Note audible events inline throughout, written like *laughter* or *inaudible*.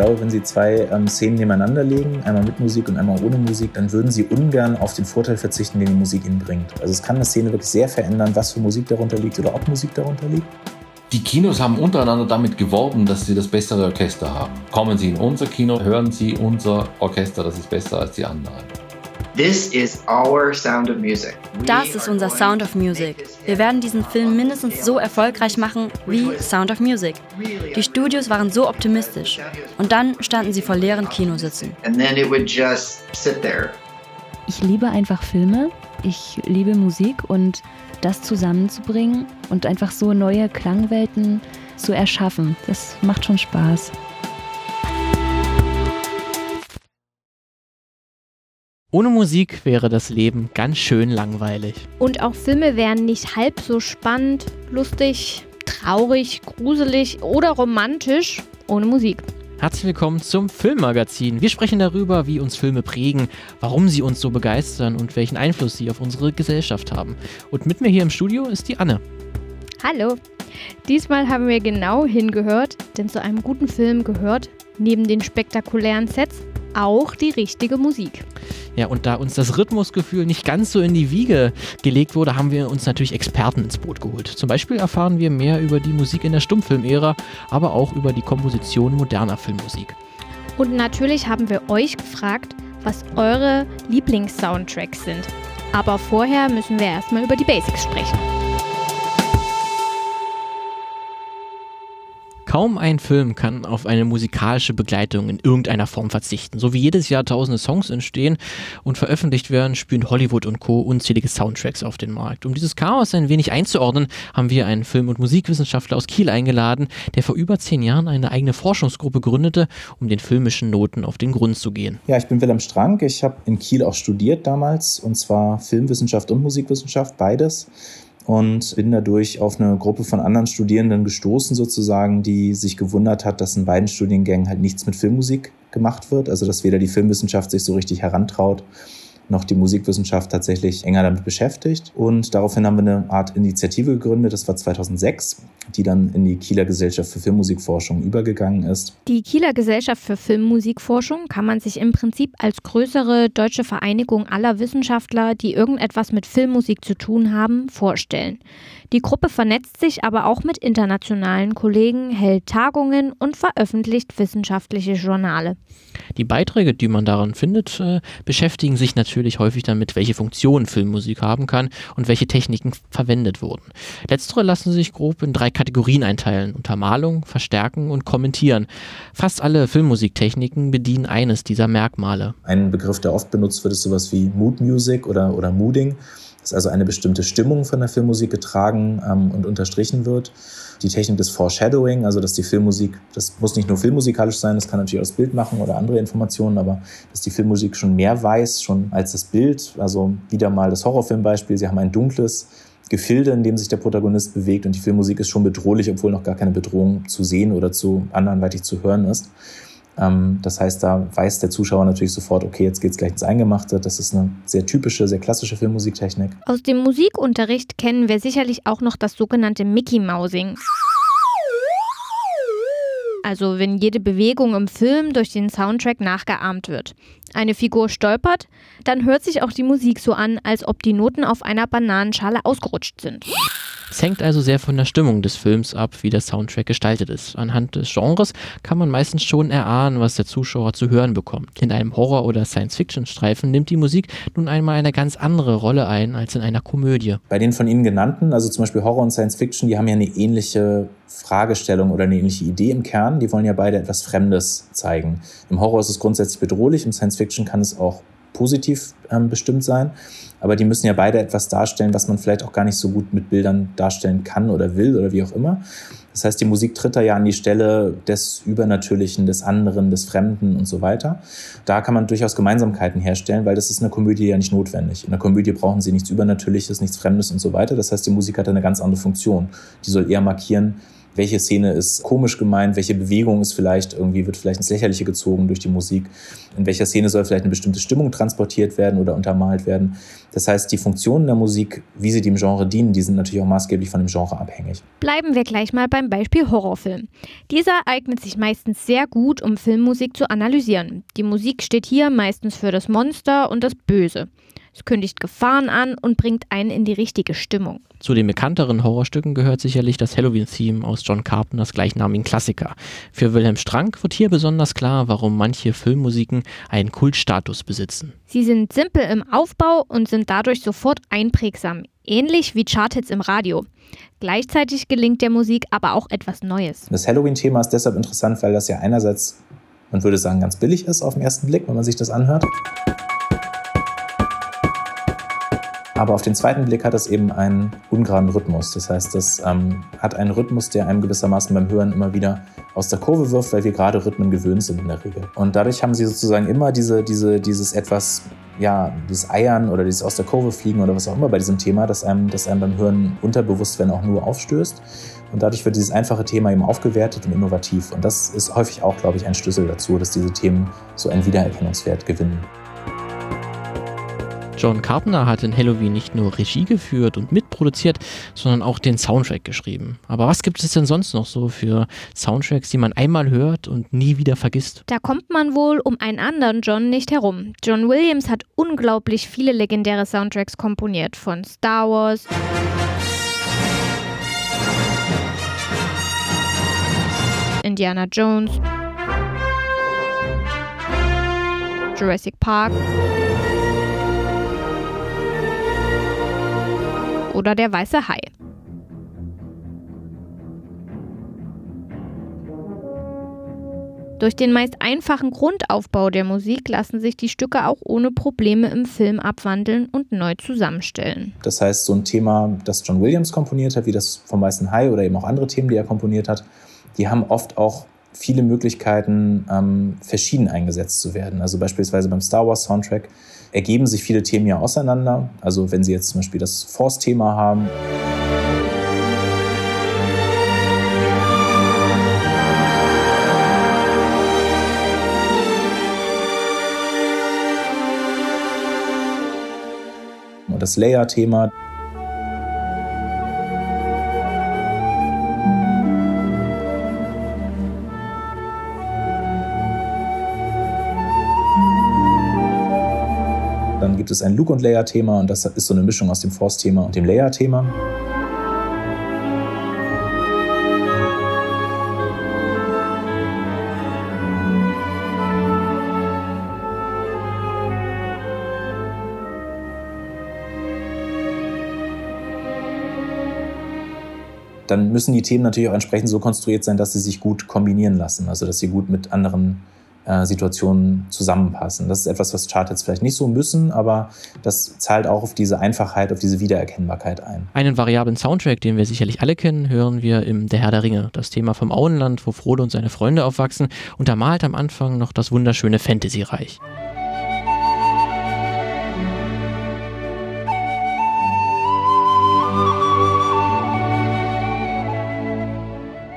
glaube, wenn Sie zwei ähm, Szenen nebeneinander legen, einmal mit Musik und einmal ohne Musik, dann würden Sie ungern auf den Vorteil verzichten, den die Musik Ihnen bringt. Also es kann eine Szene wirklich sehr verändern, was für Musik darunter liegt oder ob Musik darunter liegt. Die Kinos haben untereinander damit geworben, dass sie das bessere Orchester haben. Kommen Sie in unser Kino, hören Sie unser Orchester, das ist besser als die anderen. Das ist unser Sound of Music. Wir werden diesen Film mindestens so erfolgreich machen wie Sound of Music. Die Studios waren so optimistisch. Und dann standen sie vor leeren Kinositzen. Ich liebe einfach Filme. Ich liebe Musik und das zusammenzubringen und einfach so neue Klangwelten zu erschaffen, das macht schon Spaß. Ohne Musik wäre das Leben ganz schön langweilig. Und auch Filme wären nicht halb so spannend, lustig, traurig, gruselig oder romantisch ohne Musik. Herzlich willkommen zum Filmmagazin. Wir sprechen darüber, wie uns Filme prägen, warum sie uns so begeistern und welchen Einfluss sie auf unsere Gesellschaft haben. Und mit mir hier im Studio ist die Anne. Hallo. Diesmal haben wir genau hingehört, denn zu einem guten Film gehört, neben den spektakulären Sets, auch die richtige Musik. Ja, und da uns das Rhythmusgefühl nicht ganz so in die Wiege gelegt wurde, haben wir uns natürlich Experten ins Boot geholt. Zum Beispiel erfahren wir mehr über die Musik in der Stummfilmära, aber auch über die Komposition moderner Filmmusik. Und natürlich haben wir euch gefragt, was eure Lieblings-Soundtracks sind. Aber vorher müssen wir erstmal über die Basics sprechen. Kaum ein Film kann auf eine musikalische Begleitung in irgendeiner Form verzichten. So wie jedes Jahr tausende Songs entstehen und veröffentlicht werden, spüren Hollywood und Co. unzählige Soundtracks auf den Markt. Um dieses Chaos ein wenig einzuordnen, haben wir einen Film- und Musikwissenschaftler aus Kiel eingeladen, der vor über zehn Jahren eine eigene Forschungsgruppe gründete, um den filmischen Noten auf den Grund zu gehen. Ja, ich bin Wilhelm Strank. Ich habe in Kiel auch studiert damals, und zwar Filmwissenschaft und Musikwissenschaft, beides und bin dadurch auf eine Gruppe von anderen Studierenden gestoßen, sozusagen, die sich gewundert hat, dass in beiden Studiengängen halt nichts mit Filmmusik gemacht wird. Also dass weder die Filmwissenschaft sich so richtig herantraut, noch die Musikwissenschaft tatsächlich enger damit beschäftigt. Und daraufhin haben wir eine Art Initiative gegründet, das war 2006, die dann in die Kieler Gesellschaft für Filmmusikforschung übergegangen ist. Die Kieler Gesellschaft für Filmmusikforschung kann man sich im Prinzip als größere deutsche Vereinigung aller Wissenschaftler, die irgendetwas mit Filmmusik zu tun haben, vorstellen. Die Gruppe vernetzt sich aber auch mit internationalen Kollegen, hält Tagungen und veröffentlicht wissenschaftliche Journale. Die Beiträge, die man daran findet, äh, beschäftigen sich natürlich häufig damit, welche Funktionen Filmmusik haben kann und welche Techniken verwendet wurden. Letztere lassen sich grob in drei Kategorien einteilen: Untermalung, Verstärken und Kommentieren. Fast alle Filmmusiktechniken bedienen eines dieser Merkmale. Ein Begriff, der oft benutzt wird, ist sowas wie Mood Music oder, oder Mooding dass also eine bestimmte Stimmung von der Filmmusik getragen ähm, und unterstrichen wird. Die Technik des Foreshadowing, also dass die Filmmusik, das muss nicht nur filmmusikalisch sein, das kann natürlich auch das Bild machen oder andere Informationen, aber dass die Filmmusik schon mehr weiß, schon als das Bild. Also wieder mal das Horrorfilmbeispiel, sie haben ein dunkles Gefilde, in dem sich der Protagonist bewegt und die Filmmusik ist schon bedrohlich, obwohl noch gar keine Bedrohung zu sehen oder zu anderweitig zu hören ist. Ähm, das heißt, da weiß der Zuschauer natürlich sofort, okay, jetzt geht es gleich ins Eingemachte. Das ist eine sehr typische, sehr klassische Filmmusiktechnik. Aus dem Musikunterricht kennen wir sicherlich auch noch das sogenannte Mickey Mousing. Also wenn jede Bewegung im Film durch den Soundtrack nachgeahmt wird. Eine Figur stolpert, dann hört sich auch die Musik so an, als ob die Noten auf einer Bananenschale ausgerutscht sind. Es hängt also sehr von der Stimmung des Films ab, wie der Soundtrack gestaltet ist. Anhand des Genres kann man meistens schon erahnen, was der Zuschauer zu hören bekommt. In einem Horror- oder Science-Fiction-Streifen nimmt die Musik nun einmal eine ganz andere Rolle ein als in einer Komödie. Bei den von Ihnen genannten, also zum Beispiel Horror und Science-Fiction, die haben ja eine ähnliche Fragestellung oder eine ähnliche Idee im Kern. Die wollen ja beide etwas Fremdes zeigen. Im Horror ist es grundsätzlich bedrohlich, im Science-Fiction kann es auch positiv ähm, bestimmt sein. Aber die müssen ja beide etwas darstellen, was man vielleicht auch gar nicht so gut mit Bildern darstellen kann oder will oder wie auch immer. Das heißt, die Musik tritt da ja an die Stelle des Übernatürlichen, des anderen, des Fremden und so weiter. Da kann man durchaus Gemeinsamkeiten herstellen, weil das ist in der Komödie ja nicht notwendig. In der Komödie brauchen sie nichts Übernatürliches, nichts Fremdes und so weiter. Das heißt, die Musik hat eine ganz andere Funktion. Die soll eher markieren, welche Szene ist komisch gemeint, welche Bewegung ist vielleicht irgendwie, wird vielleicht ins Lächerliche gezogen durch die Musik, in welcher Szene soll vielleicht eine bestimmte Stimmung transportiert werden oder untermalt werden. Das heißt, die Funktionen der Musik, wie sie dem Genre dienen, die sind natürlich auch maßgeblich von dem Genre abhängig. Bleiben wir gleich mal beim Beispiel Horrorfilm. Dieser eignet sich meistens sehr gut, um Filmmusik zu analysieren. Die Musik steht hier meistens für das Monster und das Böse. Es kündigt Gefahren an und bringt einen in die richtige Stimmung. Zu den bekannteren Horrorstücken gehört sicherlich das Halloween-Theme aus John Carpenters gleichnamigen Klassiker. Für Wilhelm Strank wird hier besonders klar, warum manche Filmmusiken einen Kultstatus besitzen. Sie sind simpel im Aufbau und sind dadurch sofort einprägsam, ähnlich wie Charthits im Radio. Gleichzeitig gelingt der Musik aber auch etwas Neues. Das Halloween-Thema ist deshalb interessant, weil das ja einerseits, man würde sagen, ganz billig ist auf den ersten Blick, wenn man sich das anhört. Aber auf den zweiten Blick hat es eben einen ungeraden Rhythmus. Das heißt, es ähm, hat einen Rhythmus, der einem gewissermaßen beim Hören immer wieder aus der Kurve wirft, weil wir gerade Rhythmen gewöhnt sind in der Regel. Und dadurch haben sie sozusagen immer diese, diese, dieses etwas, ja, dieses Eiern oder dieses aus der Kurve fliegen oder was auch immer bei diesem Thema, das einem, das einem beim Hören unterbewusst, wenn auch nur aufstößt. Und dadurch wird dieses einfache Thema eben aufgewertet und innovativ. Und das ist häufig auch, glaube ich, ein Schlüssel dazu, dass diese Themen so einen Wiedererkennungswert gewinnen. John Carpenter hat in Halloween nicht nur Regie geführt und mitproduziert, sondern auch den Soundtrack geschrieben. Aber was gibt es denn sonst noch so für Soundtracks, die man einmal hört und nie wieder vergisst? Da kommt man wohl um einen anderen John nicht herum. John Williams hat unglaublich viele legendäre Soundtracks komponiert, von Star Wars. Indiana Jones, Jurassic Park. Oder der weiße Hai. Durch den meist einfachen Grundaufbau der Musik lassen sich die Stücke auch ohne Probleme im Film abwandeln und neu zusammenstellen. Das heißt, so ein Thema, das John Williams komponiert hat, wie das vom Weißen Hai oder eben auch andere Themen, die er komponiert hat, die haben oft auch viele Möglichkeiten, ähm, verschieden eingesetzt zu werden. Also beispielsweise beim Star Wars Soundtrack ergeben sich viele Themen ja auseinander. Also wenn Sie jetzt zum Beispiel das Force-Thema haben. Und das Layer-Thema. Gibt es ein Look- und Layer-Thema und das ist so eine Mischung aus dem Force-Thema und dem Layer-Thema. dann müssen die Themen natürlich auch entsprechend so konstruiert sein, dass sie sich gut kombinieren lassen, also dass sie gut mit anderen äh, Situationen zusammenpassen. Das ist etwas, was Charts jetzt vielleicht nicht so müssen, aber das zahlt auch auf diese Einfachheit, auf diese Wiedererkennbarkeit ein. Einen variablen Soundtrack, den wir sicherlich alle kennen, hören wir im Der Herr der Ringe. Das Thema vom Auenland, wo Frodo und seine Freunde aufwachsen, untermalt am Anfang noch das wunderschöne Fantasy-Reich.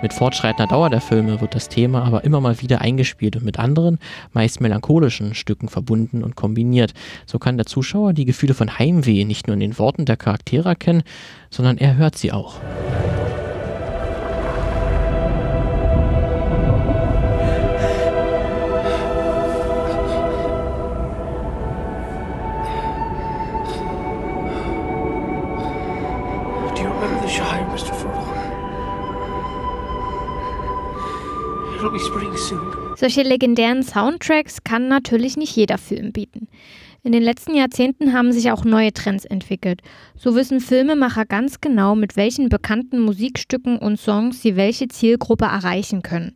Mit fortschreitender Dauer der Filme wird das Thema aber immer mal wieder eingespielt und mit anderen, meist melancholischen Stücken verbunden und kombiniert. So kann der Zuschauer die Gefühle von Heimweh nicht nur in den Worten der Charaktere erkennen, sondern er hört sie auch. Solche legendären Soundtracks kann natürlich nicht jeder Film bieten. In den letzten Jahrzehnten haben sich auch neue Trends entwickelt. So wissen Filmemacher ganz genau, mit welchen bekannten Musikstücken und Songs sie welche Zielgruppe erreichen können.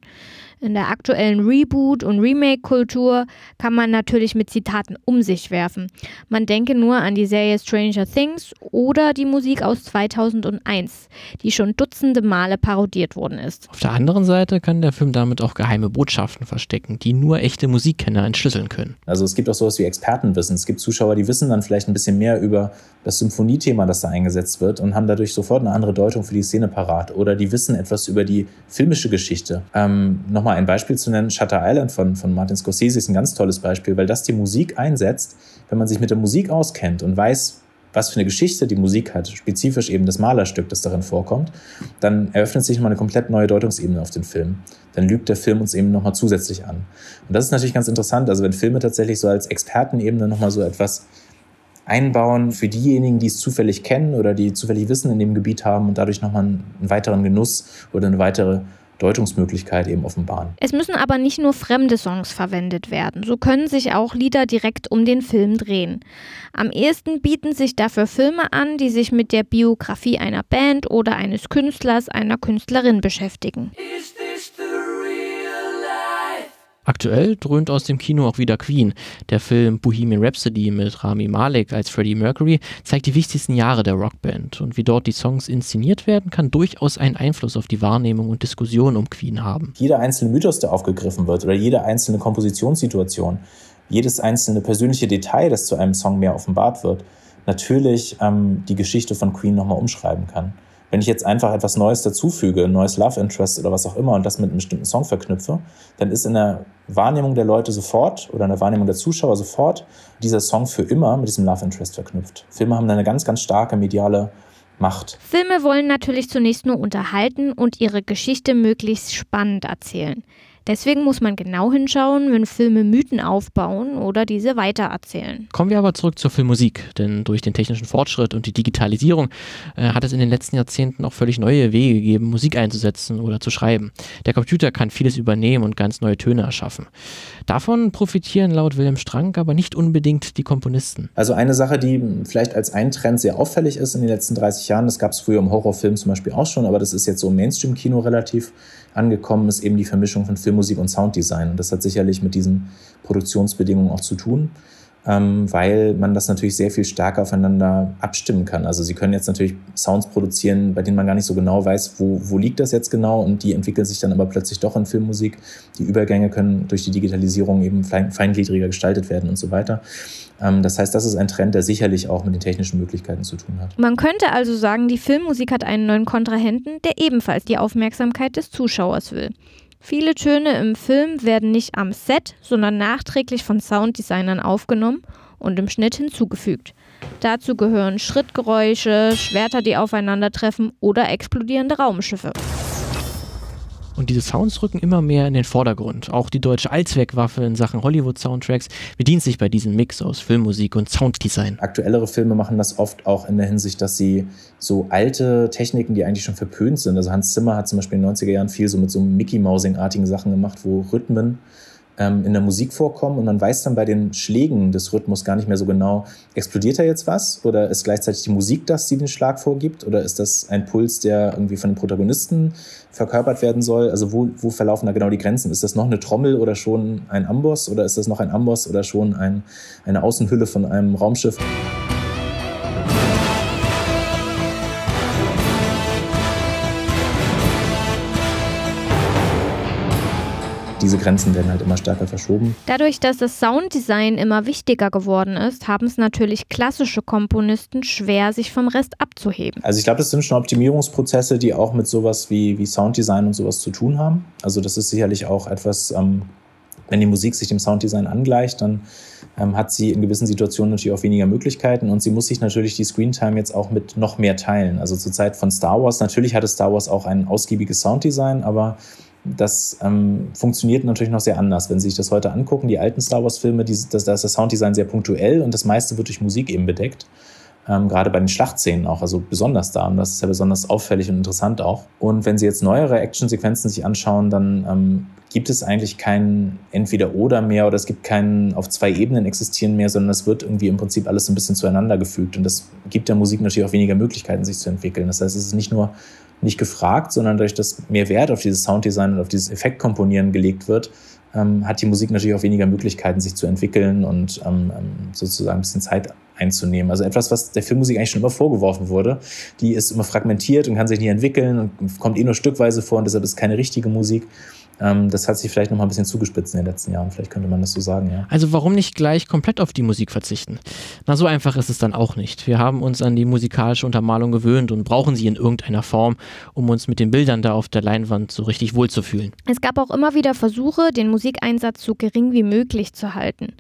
In der aktuellen Reboot- und Remake-Kultur kann man natürlich mit Zitaten um sich werfen. Man denke nur an die Serie Stranger Things oder die Musik aus 2001, die schon dutzende Male parodiert worden ist. Auf der anderen Seite kann der Film damit auch geheime Botschaften verstecken, die nur echte Musikkenner entschlüsseln können. Also es gibt auch sowas wie Expertenwissen. Es gibt Zuschauer, die wissen dann vielleicht ein bisschen mehr über das Symphoniethema, das da eingesetzt wird und haben dadurch sofort eine andere Deutung für die Szene parat. Oder die wissen etwas über die filmische Geschichte. Ähm, Nochmal ein Beispiel zu nennen, Shutter Island von, von Martin Scorsese ist ein ganz tolles Beispiel, weil das die Musik einsetzt, wenn man sich mit der Musik auskennt und weiß, was für eine Geschichte die Musik hat, spezifisch eben das Malerstück, das darin vorkommt, dann eröffnet sich nochmal eine komplett neue Deutungsebene auf den Film. Dann lügt der Film uns eben nochmal zusätzlich an. Und das ist natürlich ganz interessant, also wenn Filme tatsächlich so als Expertenebene nochmal so etwas einbauen für diejenigen, die es zufällig kennen oder die zufällig Wissen in dem Gebiet haben und dadurch nochmal einen weiteren Genuss oder eine weitere Deutungsmöglichkeit eben offenbaren. Es müssen aber nicht nur fremde Songs verwendet werden, so können sich auch Lieder direkt um den Film drehen. Am ehesten bieten sich dafür Filme an, die sich mit der Biografie einer Band oder eines Künstlers, einer Künstlerin beschäftigen. Is this the Aktuell dröhnt aus dem Kino auch wieder Queen. Der Film Bohemian Rhapsody mit Rami Malek als Freddie Mercury zeigt die wichtigsten Jahre der Rockband. Und wie dort die Songs inszeniert werden, kann durchaus einen Einfluss auf die Wahrnehmung und Diskussion um Queen haben. Jeder einzelne Mythos, der aufgegriffen wird, oder jede einzelne Kompositionssituation, jedes einzelne persönliche Detail, das zu einem Song mehr offenbart wird, natürlich ähm, die Geschichte von Queen nochmal umschreiben kann. Wenn ich jetzt einfach etwas Neues dazufüge, ein neues Love Interest oder was auch immer und das mit einem bestimmten Song verknüpfe, dann ist in der Wahrnehmung der Leute sofort oder in der Wahrnehmung der Zuschauer sofort dieser Song für immer mit diesem Love Interest verknüpft. Filme haben eine ganz, ganz starke mediale Macht. Filme wollen natürlich zunächst nur unterhalten und ihre Geschichte möglichst spannend erzählen. Deswegen muss man genau hinschauen, wenn Filme Mythen aufbauen oder diese weitererzählen. Kommen wir aber zurück zur Filmmusik, denn durch den technischen Fortschritt und die Digitalisierung äh, hat es in den letzten Jahrzehnten auch völlig neue Wege gegeben, Musik einzusetzen oder zu schreiben. Der Computer kann vieles übernehmen und ganz neue Töne erschaffen. Davon profitieren laut Wilhelm Strank aber nicht unbedingt die Komponisten. Also eine Sache, die vielleicht als ein Trend sehr auffällig ist in den letzten 30 Jahren, das gab es früher im Horrorfilm zum Beispiel auch schon, aber das ist jetzt so im Mainstream-Kino relativ angekommen, ist eben die Vermischung von Film Filmmusik und Sounddesign. Und das hat sicherlich mit diesen Produktionsbedingungen auch zu tun, ähm, weil man das natürlich sehr viel stärker aufeinander abstimmen kann. Also Sie können jetzt natürlich Sounds produzieren, bei denen man gar nicht so genau weiß, wo, wo liegt das jetzt genau und die entwickeln sich dann aber plötzlich doch in Filmmusik. Die Übergänge können durch die Digitalisierung eben feingliedriger gestaltet werden und so weiter. Ähm, das heißt, das ist ein Trend, der sicherlich auch mit den technischen Möglichkeiten zu tun hat. Man könnte also sagen, die Filmmusik hat einen neuen Kontrahenten, der ebenfalls die Aufmerksamkeit des Zuschauers will. Viele Töne im Film werden nicht am Set, sondern nachträglich von Sounddesignern aufgenommen und im Schnitt hinzugefügt. Dazu gehören Schrittgeräusche, Schwerter, die aufeinandertreffen oder explodierende Raumschiffe. Und diese Sounds rücken immer mehr in den Vordergrund. Auch die deutsche Allzweckwaffe in Sachen Hollywood-Soundtracks bedient sich bei diesem Mix aus Filmmusik und Sounddesign. Aktuellere Filme machen das oft auch in der Hinsicht, dass sie so alte Techniken, die eigentlich schon verpönt sind. Also Hans Zimmer hat zum Beispiel in den 90er Jahren viel so mit so Mickey-Mousing-artigen Sachen gemacht, wo Rhythmen ähm, in der Musik vorkommen und man weiß dann bei den Schlägen des Rhythmus gar nicht mehr so genau, explodiert da jetzt was oder ist gleichzeitig die Musik das, die den Schlag vorgibt oder ist das ein Puls, der irgendwie von den Protagonisten verkörpert werden soll? Also wo, wo verlaufen da genau die Grenzen? Ist das noch eine Trommel oder schon ein Amboss oder ist das noch ein Amboss oder schon ein, eine Außenhülle von einem Raumschiff? Diese Grenzen werden halt immer stärker verschoben. Dadurch, dass das Sounddesign immer wichtiger geworden ist, haben es natürlich klassische Komponisten schwer, sich vom Rest abzuheben. Also ich glaube, das sind schon Optimierungsprozesse, die auch mit sowas wie, wie Sounddesign und sowas zu tun haben. Also das ist sicherlich auch etwas, ähm, wenn die Musik sich dem Sounddesign angleicht, dann ähm, hat sie in gewissen Situationen natürlich auch weniger Möglichkeiten und sie muss sich natürlich die Screentime jetzt auch mit noch mehr teilen. Also zur Zeit von Star Wars, natürlich hatte Star Wars auch ein ausgiebiges Sounddesign, aber das ähm, funktioniert natürlich noch sehr anders. Wenn Sie sich das heute angucken, die alten Star Wars-Filme, da ist das Sounddesign sehr punktuell und das meiste wird durch Musik eben bedeckt. Ähm, gerade bei den Schlachtszenen auch, also besonders da. Und das ist ja besonders auffällig und interessant auch. Und wenn Sie jetzt neuere Actionsequenzen sich anschauen, dann ähm, gibt es eigentlich kein Entweder-Oder mehr oder es gibt keinen auf zwei Ebenen existieren mehr, sondern es wird irgendwie im Prinzip alles ein bisschen zueinander gefügt. Und das gibt der Musik natürlich auch weniger Möglichkeiten, sich zu entwickeln. Das heißt, es ist nicht nur nicht gefragt, sondern dadurch, dass mehr Wert auf dieses Sounddesign und auf dieses Effektkomponieren gelegt wird, ähm, hat die Musik natürlich auch weniger Möglichkeiten, sich zu entwickeln und ähm, ähm, sozusagen ein bisschen Zeit einzunehmen. Also etwas, was der Filmmusik eigentlich schon immer vorgeworfen wurde. Die ist immer fragmentiert und kann sich nicht entwickeln und kommt eh nur stückweise vor und deshalb ist keine richtige Musik. Ähm, das hat sich vielleicht noch mal ein bisschen zugespitzt in den letzten Jahren. Vielleicht könnte man das so sagen, ja. Also warum nicht gleich komplett auf die Musik verzichten? Na, so einfach ist es dann auch nicht. Wir haben uns an die musikalische Untermalung gewöhnt und brauchen sie in irgendeiner Form, um uns mit den Bildern da auf der Leinwand so richtig wohlzufühlen. Es gab auch immer wieder Versuche, den Musikeinsatz so gering wie möglich zu halten.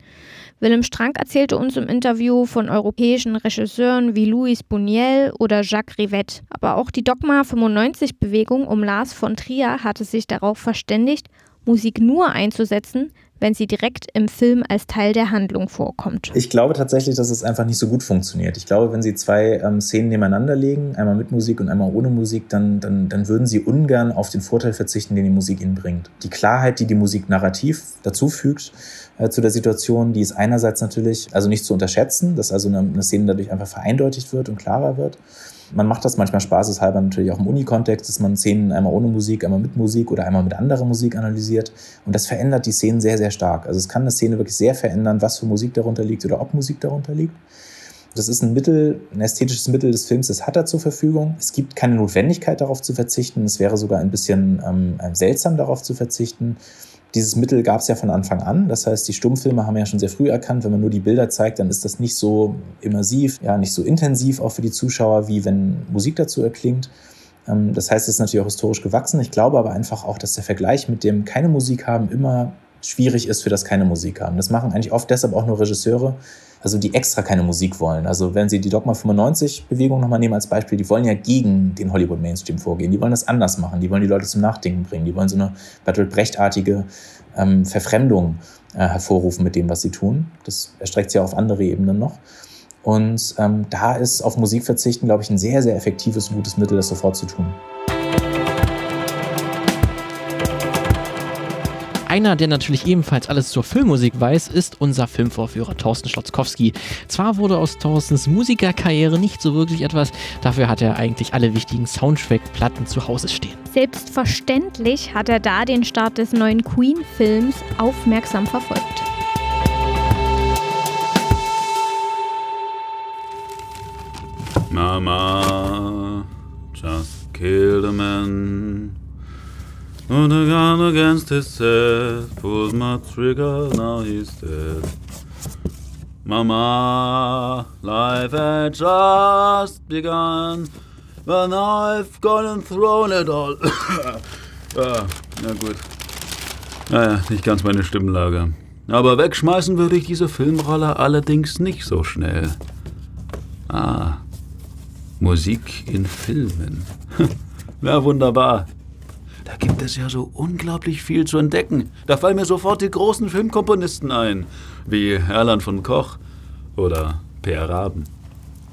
Willem Strank erzählte uns im Interview von europäischen Regisseuren wie Louis Buniel oder Jacques Rivette. Aber auch die Dogma 95-Bewegung um Lars von Trier hatte sich darauf verständigt, Musik nur einzusetzen, wenn sie direkt im Film als Teil der Handlung vorkommt. Ich glaube tatsächlich, dass es einfach nicht so gut funktioniert. Ich glaube, wenn Sie zwei ähm, Szenen nebeneinander legen, einmal mit Musik und einmal ohne Musik, dann, dann, dann würden Sie ungern auf den Vorteil verzichten, den die Musik Ihnen bringt. Die Klarheit, die die Musik narrativ dazu fügt äh, zu der Situation, die ist einerseits natürlich also nicht zu unterschätzen, dass also eine, eine Szene dadurch einfach vereindeutigt wird und klarer wird. Man macht das manchmal spaßeshalber natürlich auch im Uni-Kontext, dass man Szenen einmal ohne Musik, einmal mit Musik oder einmal mit anderer Musik analysiert. Und das verändert die Szenen sehr, sehr stark. Also es kann eine Szene wirklich sehr verändern, was für Musik darunter liegt oder ob Musik darunter liegt. Das ist ein Mittel, ein ästhetisches Mittel des Films, das hat er zur Verfügung. Es gibt keine Notwendigkeit darauf zu verzichten. Es wäre sogar ein bisschen ähm, seltsam darauf zu verzichten. Dieses Mittel gab es ja von Anfang an. Das heißt, die Stummfilme haben ja schon sehr früh erkannt, wenn man nur die Bilder zeigt, dann ist das nicht so immersiv, ja, nicht so intensiv auch für die Zuschauer, wie wenn Musik dazu erklingt. Ähm, das heißt, es ist natürlich auch historisch gewachsen. Ich glaube aber einfach auch, dass der Vergleich mit dem keine Musik haben immer schwierig ist für das keine Musik haben. Das machen eigentlich oft deshalb auch nur Regisseure, also die extra keine Musik wollen. Also wenn Sie die Dogma 95 Bewegung nochmal nehmen als Beispiel, die wollen ja gegen den Hollywood Mainstream vorgehen. Die wollen das anders machen. Die wollen die Leute zum Nachdenken bringen. Die wollen so eine Bertolt Brecht-artige ähm, Verfremdung äh, hervorrufen mit dem, was sie tun. Das erstreckt sich ja auf andere Ebenen noch. Und ähm, da ist auf Musik verzichten, glaube ich, ein sehr, sehr effektives gutes Mittel, das sofort zu tun. Einer, der natürlich ebenfalls alles zur Filmmusik weiß, ist unser Filmvorführer Thorsten Schlotzkowski. Zwar wurde aus Thorstens Musikerkarriere nicht so wirklich etwas, dafür hat er eigentlich alle wichtigen Soundtrack-Platten zu Hause stehen. Selbstverständlich hat er da den Start des neuen Queen-Films aufmerksam verfolgt. Mama, just killed a man. And a gun against his head, pulls my trigger, now he's dead. Mama, life had just begun, now I've gone and thrown it all. *coughs* ah, na gut. Naja, nicht ganz meine Stimmlage. Aber wegschmeißen würde ich diese Filmrolle allerdings nicht so schnell. Ah, Musik in Filmen. *laughs* ja, wunderbar. Da gibt es ja so unglaublich viel zu entdecken. Da fallen mir sofort die großen Filmkomponisten ein, wie Erland von Koch oder Per Raben.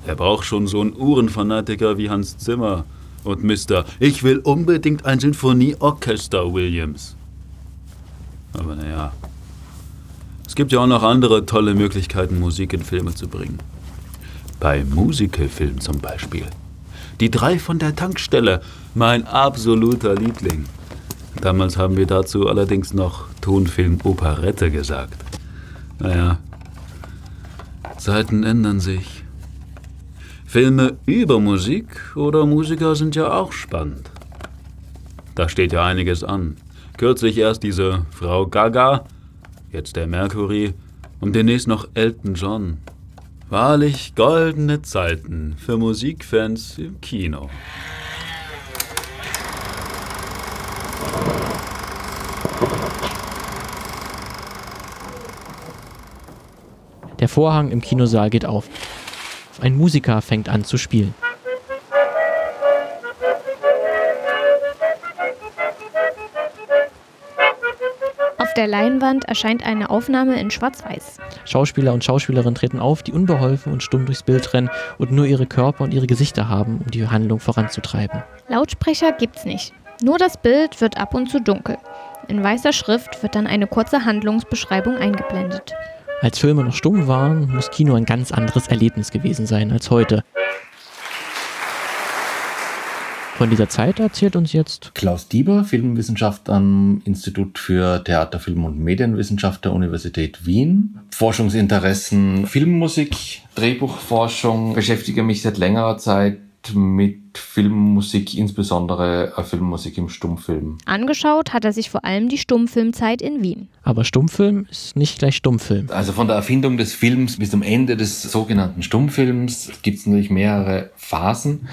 Er braucht schon so einen Uhrenfanatiker wie Hans Zimmer und Mr. Ich will unbedingt ein Sinfonieorchester Williams. Aber naja, es gibt ja auch noch andere tolle Möglichkeiten, Musik in Filme zu bringen. Bei Musicalfilmen zum Beispiel. Die drei von der Tankstelle, mein absoluter Liebling. Damals haben wir dazu allerdings noch Tonfilm Operette gesagt. Naja, Zeiten ändern sich. Filme über Musik oder Musiker sind ja auch spannend. Da steht ja einiges an. Kürzlich erst diese Frau Gaga, jetzt der Mercury und demnächst noch Elton John. Wahrlich goldene Zeiten für Musikfans im Kino. Der Vorhang im Kinosaal geht auf. Ein Musiker fängt an zu spielen. Auf der Leinwand erscheint eine Aufnahme in Schwarz-Weiß. Schauspieler und Schauspielerinnen treten auf, die unbeholfen und stumm durchs Bild rennen und nur ihre Körper und ihre Gesichter haben, um die Handlung voranzutreiben. Lautsprecher gibt's nicht. Nur das Bild wird ab und zu dunkel. In weißer Schrift wird dann eine kurze Handlungsbeschreibung eingeblendet. Als Filme noch stumm waren, muss Kino ein ganz anderes Erlebnis gewesen sein als heute. Von dieser Zeit erzählt uns jetzt Klaus Dieber, Filmwissenschaft am Institut für Theater, Film und Medienwissenschaft der Universität Wien. Forschungsinteressen Filmmusik, Drehbuchforschung, beschäftige mich seit längerer Zeit mit Filmmusik, insbesondere äh, Filmmusik im Stummfilm. Angeschaut hat er sich vor allem die Stummfilmzeit in Wien. Aber Stummfilm ist nicht gleich Stummfilm. Also von der Erfindung des Films bis zum Ende des sogenannten Stummfilms gibt es natürlich mehrere Phasen.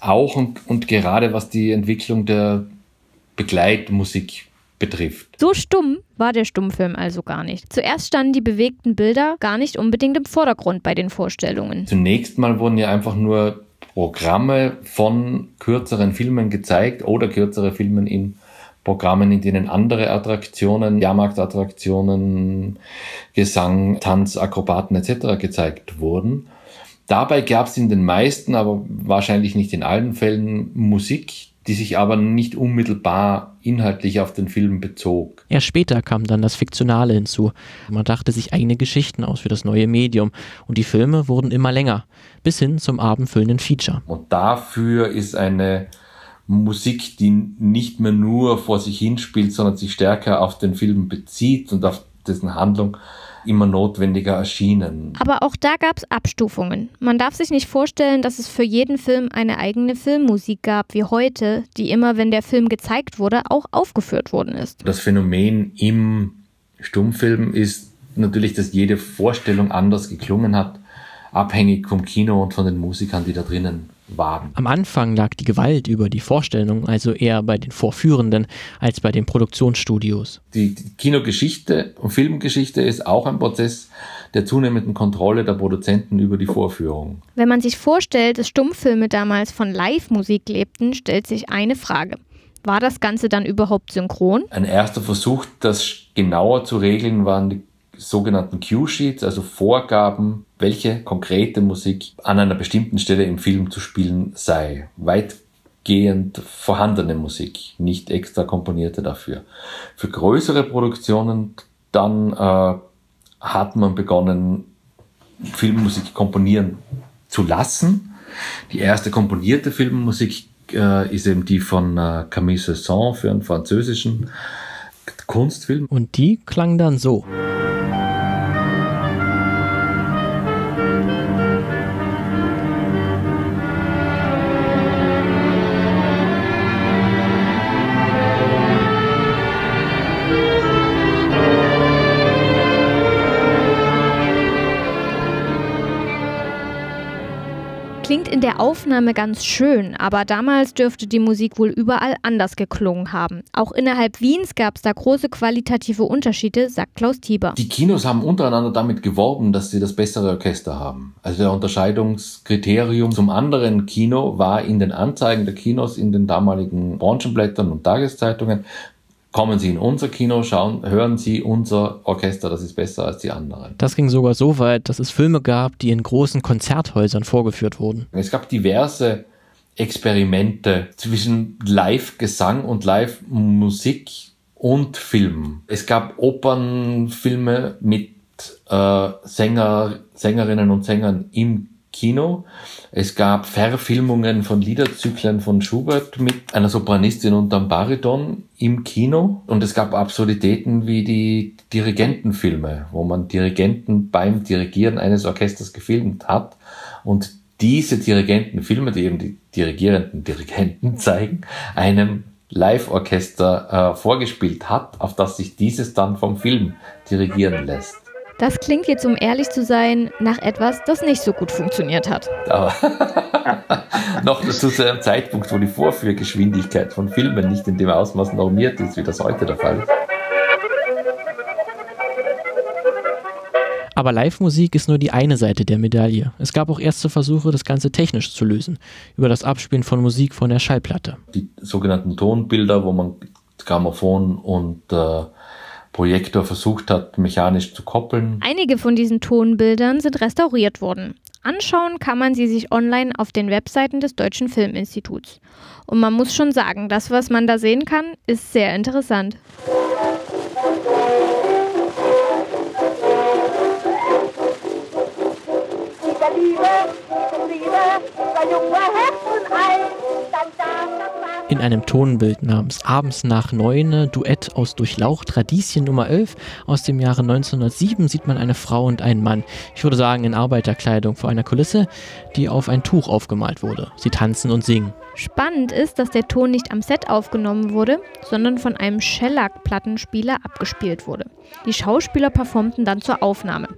Auch und, und gerade was die Entwicklung der Begleitmusik betrifft. So stumm war der Stummfilm also gar nicht. Zuerst standen die bewegten Bilder gar nicht unbedingt im Vordergrund bei den Vorstellungen. Zunächst mal wurden ja einfach nur Programme von kürzeren Filmen gezeigt oder kürzere Filmen in Programmen, in denen andere Attraktionen, Jahrmarktattraktionen, Gesang, Tanz, Akrobaten etc. gezeigt wurden. Dabei gab es in den meisten, aber wahrscheinlich nicht in allen Fällen Musik, die sich aber nicht unmittelbar inhaltlich auf den Film bezog. Erst später kam dann das Fiktionale hinzu. Man dachte sich eigene Geschichten aus für das neue Medium und die Filme wurden immer länger, bis hin zum abendfüllenden Feature. Und dafür ist eine Musik, die nicht mehr nur vor sich hinspielt, sondern sich stärker auf den Film bezieht und auf dessen Handlung, immer notwendiger erschienen. Aber auch da gab es Abstufungen. Man darf sich nicht vorstellen, dass es für jeden Film eine eigene Filmmusik gab, wie heute, die immer, wenn der Film gezeigt wurde, auch aufgeführt worden ist. Das Phänomen im Stummfilm ist natürlich, dass jede Vorstellung anders geklungen hat, abhängig vom Kino und von den Musikern, die da drinnen waren. Am Anfang lag die Gewalt über die Vorstellung also eher bei den Vorführenden als bei den Produktionsstudios. Die, die Kinogeschichte und Filmgeschichte ist auch ein Prozess der zunehmenden Kontrolle der Produzenten über die Vorführung. Wenn man sich vorstellt, dass Stummfilme damals von Live-Musik lebten, stellt sich eine Frage. War das Ganze dann überhaupt synchron? Ein erster Versuch, das genauer zu regeln, waren die sogenannten Cue-Sheets, also Vorgaben, welche konkrete Musik an einer bestimmten Stelle im Film zu spielen sei. Weitgehend vorhandene Musik, nicht extra komponierte dafür. Für größere Produktionen dann äh, hat man begonnen, Filmmusik komponieren zu lassen. Die erste komponierte Filmmusik äh, ist eben die von äh, Camille Saint-Saëns für einen französischen Kunstfilm. Und die klang dann so. Klingt in der Aufnahme ganz schön, aber damals dürfte die Musik wohl überall anders geklungen haben. Auch innerhalb Wiens gab es da große qualitative Unterschiede, sagt Klaus Tieber. Die Kinos haben untereinander damit geworben, dass sie das bessere Orchester haben. Also der Unterscheidungskriterium zum anderen Kino war in den Anzeigen der Kinos in den damaligen Branchenblättern und Tageszeitungen Kommen Sie in unser Kino, schauen, hören Sie unser Orchester, das ist besser als die anderen. Das ging sogar so weit, dass es Filme gab, die in großen Konzerthäusern vorgeführt wurden. Es gab diverse Experimente zwischen Live-Gesang und Live-Musik und Film. Es gab Opernfilme mit äh, Sänger, Sängerinnen und Sängern im Kino. Es gab Verfilmungen von Liederzyklen von Schubert mit einer Sopranistin und einem Bariton im Kino. Und es gab Absurditäten wie die Dirigentenfilme, wo man Dirigenten beim Dirigieren eines Orchesters gefilmt hat. Und diese Dirigentenfilme, die eben die dirigierenden Dirigenten *laughs* zeigen, einem Live-Orchester äh, vorgespielt hat, auf das sich dieses dann vom Film dirigieren lässt. Das klingt jetzt, um ehrlich zu sein, nach etwas, das nicht so gut funktioniert hat. Aber *laughs* noch zu einem Zeitpunkt, wo die Vorführgeschwindigkeit von Filmen nicht in dem Ausmaß normiert ist, wie das heute der Fall ist. Aber Live-Musik ist nur die eine Seite der Medaille. Es gab auch erste Versuche, das Ganze technisch zu lösen, über das Abspielen von Musik von der Schallplatte. Die sogenannten Tonbilder, wo man Grammophon und äh, Projektor versucht hat, mechanisch zu koppeln. Einige von diesen Tonbildern sind restauriert worden. Anschauen kann man sie sich online auf den Webseiten des Deutschen Filminstituts. Und man muss schon sagen, das, was man da sehen kann, ist sehr interessant. Liebe, Liebe, bei Junge Herzen ein, In einem Tonbild namens Abends nach Neune, Duett aus Durchlaucht, Radieschen Nummer 11 aus dem Jahre 1907 sieht man eine Frau und einen Mann, ich würde sagen in Arbeiterkleidung vor einer Kulisse, die auf ein Tuch aufgemalt wurde. Sie tanzen und singen. Spannend ist, dass der Ton nicht am Set aufgenommen wurde, sondern von einem Shellac-Plattenspieler abgespielt wurde. Die Schauspieler performten dann zur Aufnahme.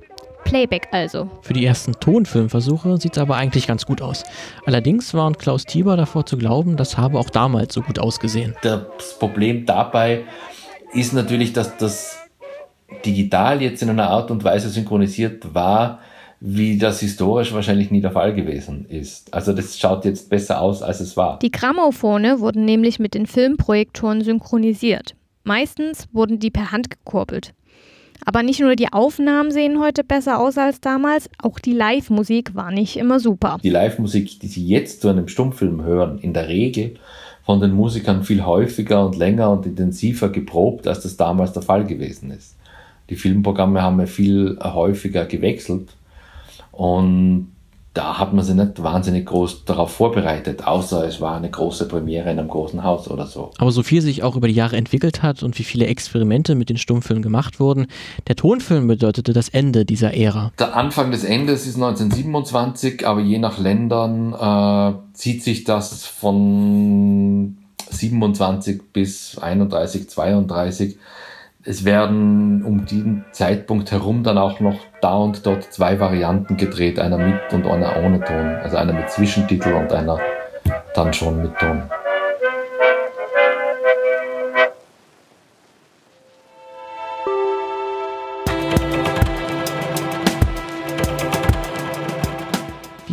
Playback also. Für die ersten Tonfilmversuche sieht es aber eigentlich ganz gut aus. Allerdings waren Klaus Tieber davor zu glauben, das habe auch damals so gut ausgesehen. Das Problem dabei ist natürlich, dass das digital jetzt in einer Art und Weise synchronisiert war, wie das historisch wahrscheinlich nie der Fall gewesen ist. Also das schaut jetzt besser aus, als es war. Die Grammophone wurden nämlich mit den Filmprojektoren synchronisiert. Meistens wurden die per Hand gekurbelt. Aber nicht nur die Aufnahmen sehen heute besser aus als damals, auch die Live-Musik war nicht immer super. Die Live-Musik, die Sie jetzt zu einem Stummfilm hören, in der Regel von den Musikern viel häufiger und länger und intensiver geprobt, als das damals der Fall gewesen ist. Die Filmprogramme haben ja viel häufiger gewechselt und da hat man sich nicht wahnsinnig groß darauf vorbereitet, außer es war eine große Premiere in einem großen Haus oder so. Aber so viel sich auch über die Jahre entwickelt hat und wie viele Experimente mit den Stummfilmen gemacht wurden, der Tonfilm bedeutete das Ende dieser Ära. Der Anfang des Endes ist 1927, aber je nach Ländern äh, zieht sich das von 27 bis 31, 32 es werden um diesen Zeitpunkt herum dann auch noch da und dort zwei Varianten gedreht, einer mit und einer ohne Ton. Also einer mit Zwischentitel und einer dann schon mit Ton.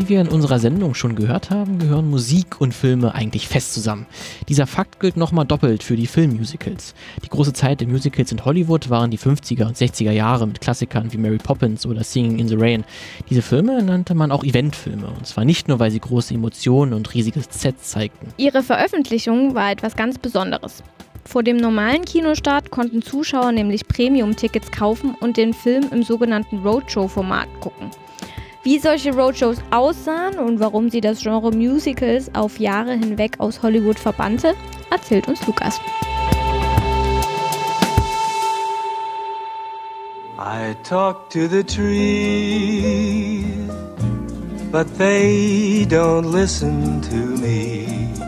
Wir in unserer Sendung schon gehört haben, gehören Musik und Filme eigentlich fest zusammen. Dieser Fakt gilt nochmal doppelt für die Filmmusicals. Die große Zeit der Musicals in Hollywood waren die 50er und 60er Jahre mit Klassikern wie Mary Poppins oder Singing in the Rain. Diese Filme nannte man auch Eventfilme, und zwar nicht nur, weil sie große Emotionen und riesige Sets zeigten. Ihre Veröffentlichung war etwas ganz Besonderes. Vor dem normalen Kinostart konnten Zuschauer nämlich Premium-Tickets kaufen und den Film im sogenannten Roadshow-Format gucken. Wie solche Roadshows aussahen und warum sie das Genre Musicals auf Jahre hinweg aus Hollywood verbannte, erzählt uns Lukas. I talk to the trees, but they don't listen to me.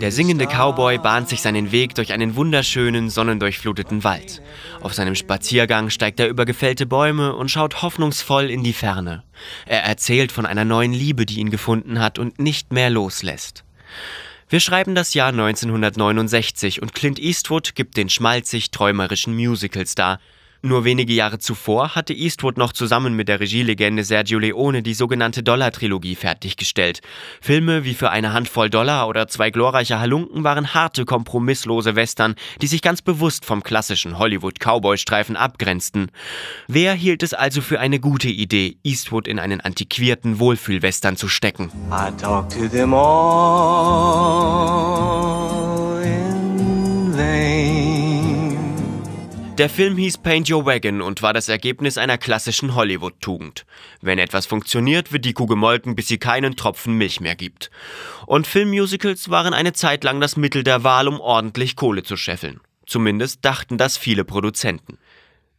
Der singende Cowboy bahnt sich seinen Weg durch einen wunderschönen, sonnendurchfluteten Wald. Auf seinem Spaziergang steigt er über gefällte Bäume und schaut hoffnungsvoll in die Ferne. Er erzählt von einer neuen Liebe, die ihn gefunden hat und nicht mehr loslässt. Wir schreiben das Jahr 1969 und Clint Eastwood gibt den schmalzig träumerischen Musical-Star, nur wenige Jahre zuvor hatte Eastwood noch zusammen mit der Regielegende Sergio Leone die sogenannte Dollar-Trilogie fertiggestellt. Filme wie für eine Handvoll Dollar oder zwei glorreiche Halunken waren harte, kompromisslose Western, die sich ganz bewusst vom klassischen Hollywood-Cowboy-Streifen abgrenzten. Wer hielt es also für eine gute Idee, Eastwood in einen antiquierten Wohlfühl-Western zu stecken? I talk to them all Der Film hieß Paint Your Wagon und war das Ergebnis einer klassischen Hollywood-Tugend. Wenn etwas funktioniert, wird die Kuh gemolken, bis sie keinen Tropfen Milch mehr gibt. Und Filmmusicals waren eine Zeit lang das Mittel der Wahl, um ordentlich Kohle zu scheffeln. Zumindest dachten das viele Produzenten.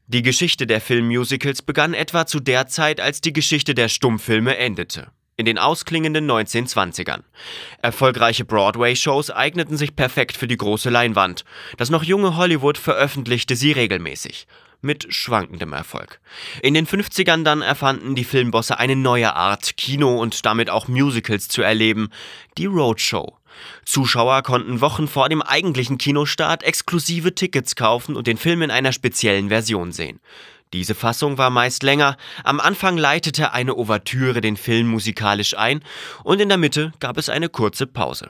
Die Geschichte der Filmmusicals begann etwa zu der Zeit, als die Geschichte der Stummfilme endete in den ausklingenden 1920ern. Erfolgreiche Broadway-Shows eigneten sich perfekt für die große Leinwand. Das noch junge Hollywood veröffentlichte sie regelmäßig. Mit schwankendem Erfolg. In den 50ern dann erfanden die Filmbosse eine neue Art, Kino und damit auch Musicals zu erleben, die Roadshow. Zuschauer konnten Wochen vor dem eigentlichen Kinostart exklusive Tickets kaufen und den Film in einer speziellen Version sehen. Diese Fassung war meist länger, am Anfang leitete eine Ouvertüre den Film musikalisch ein und in der Mitte gab es eine kurze Pause.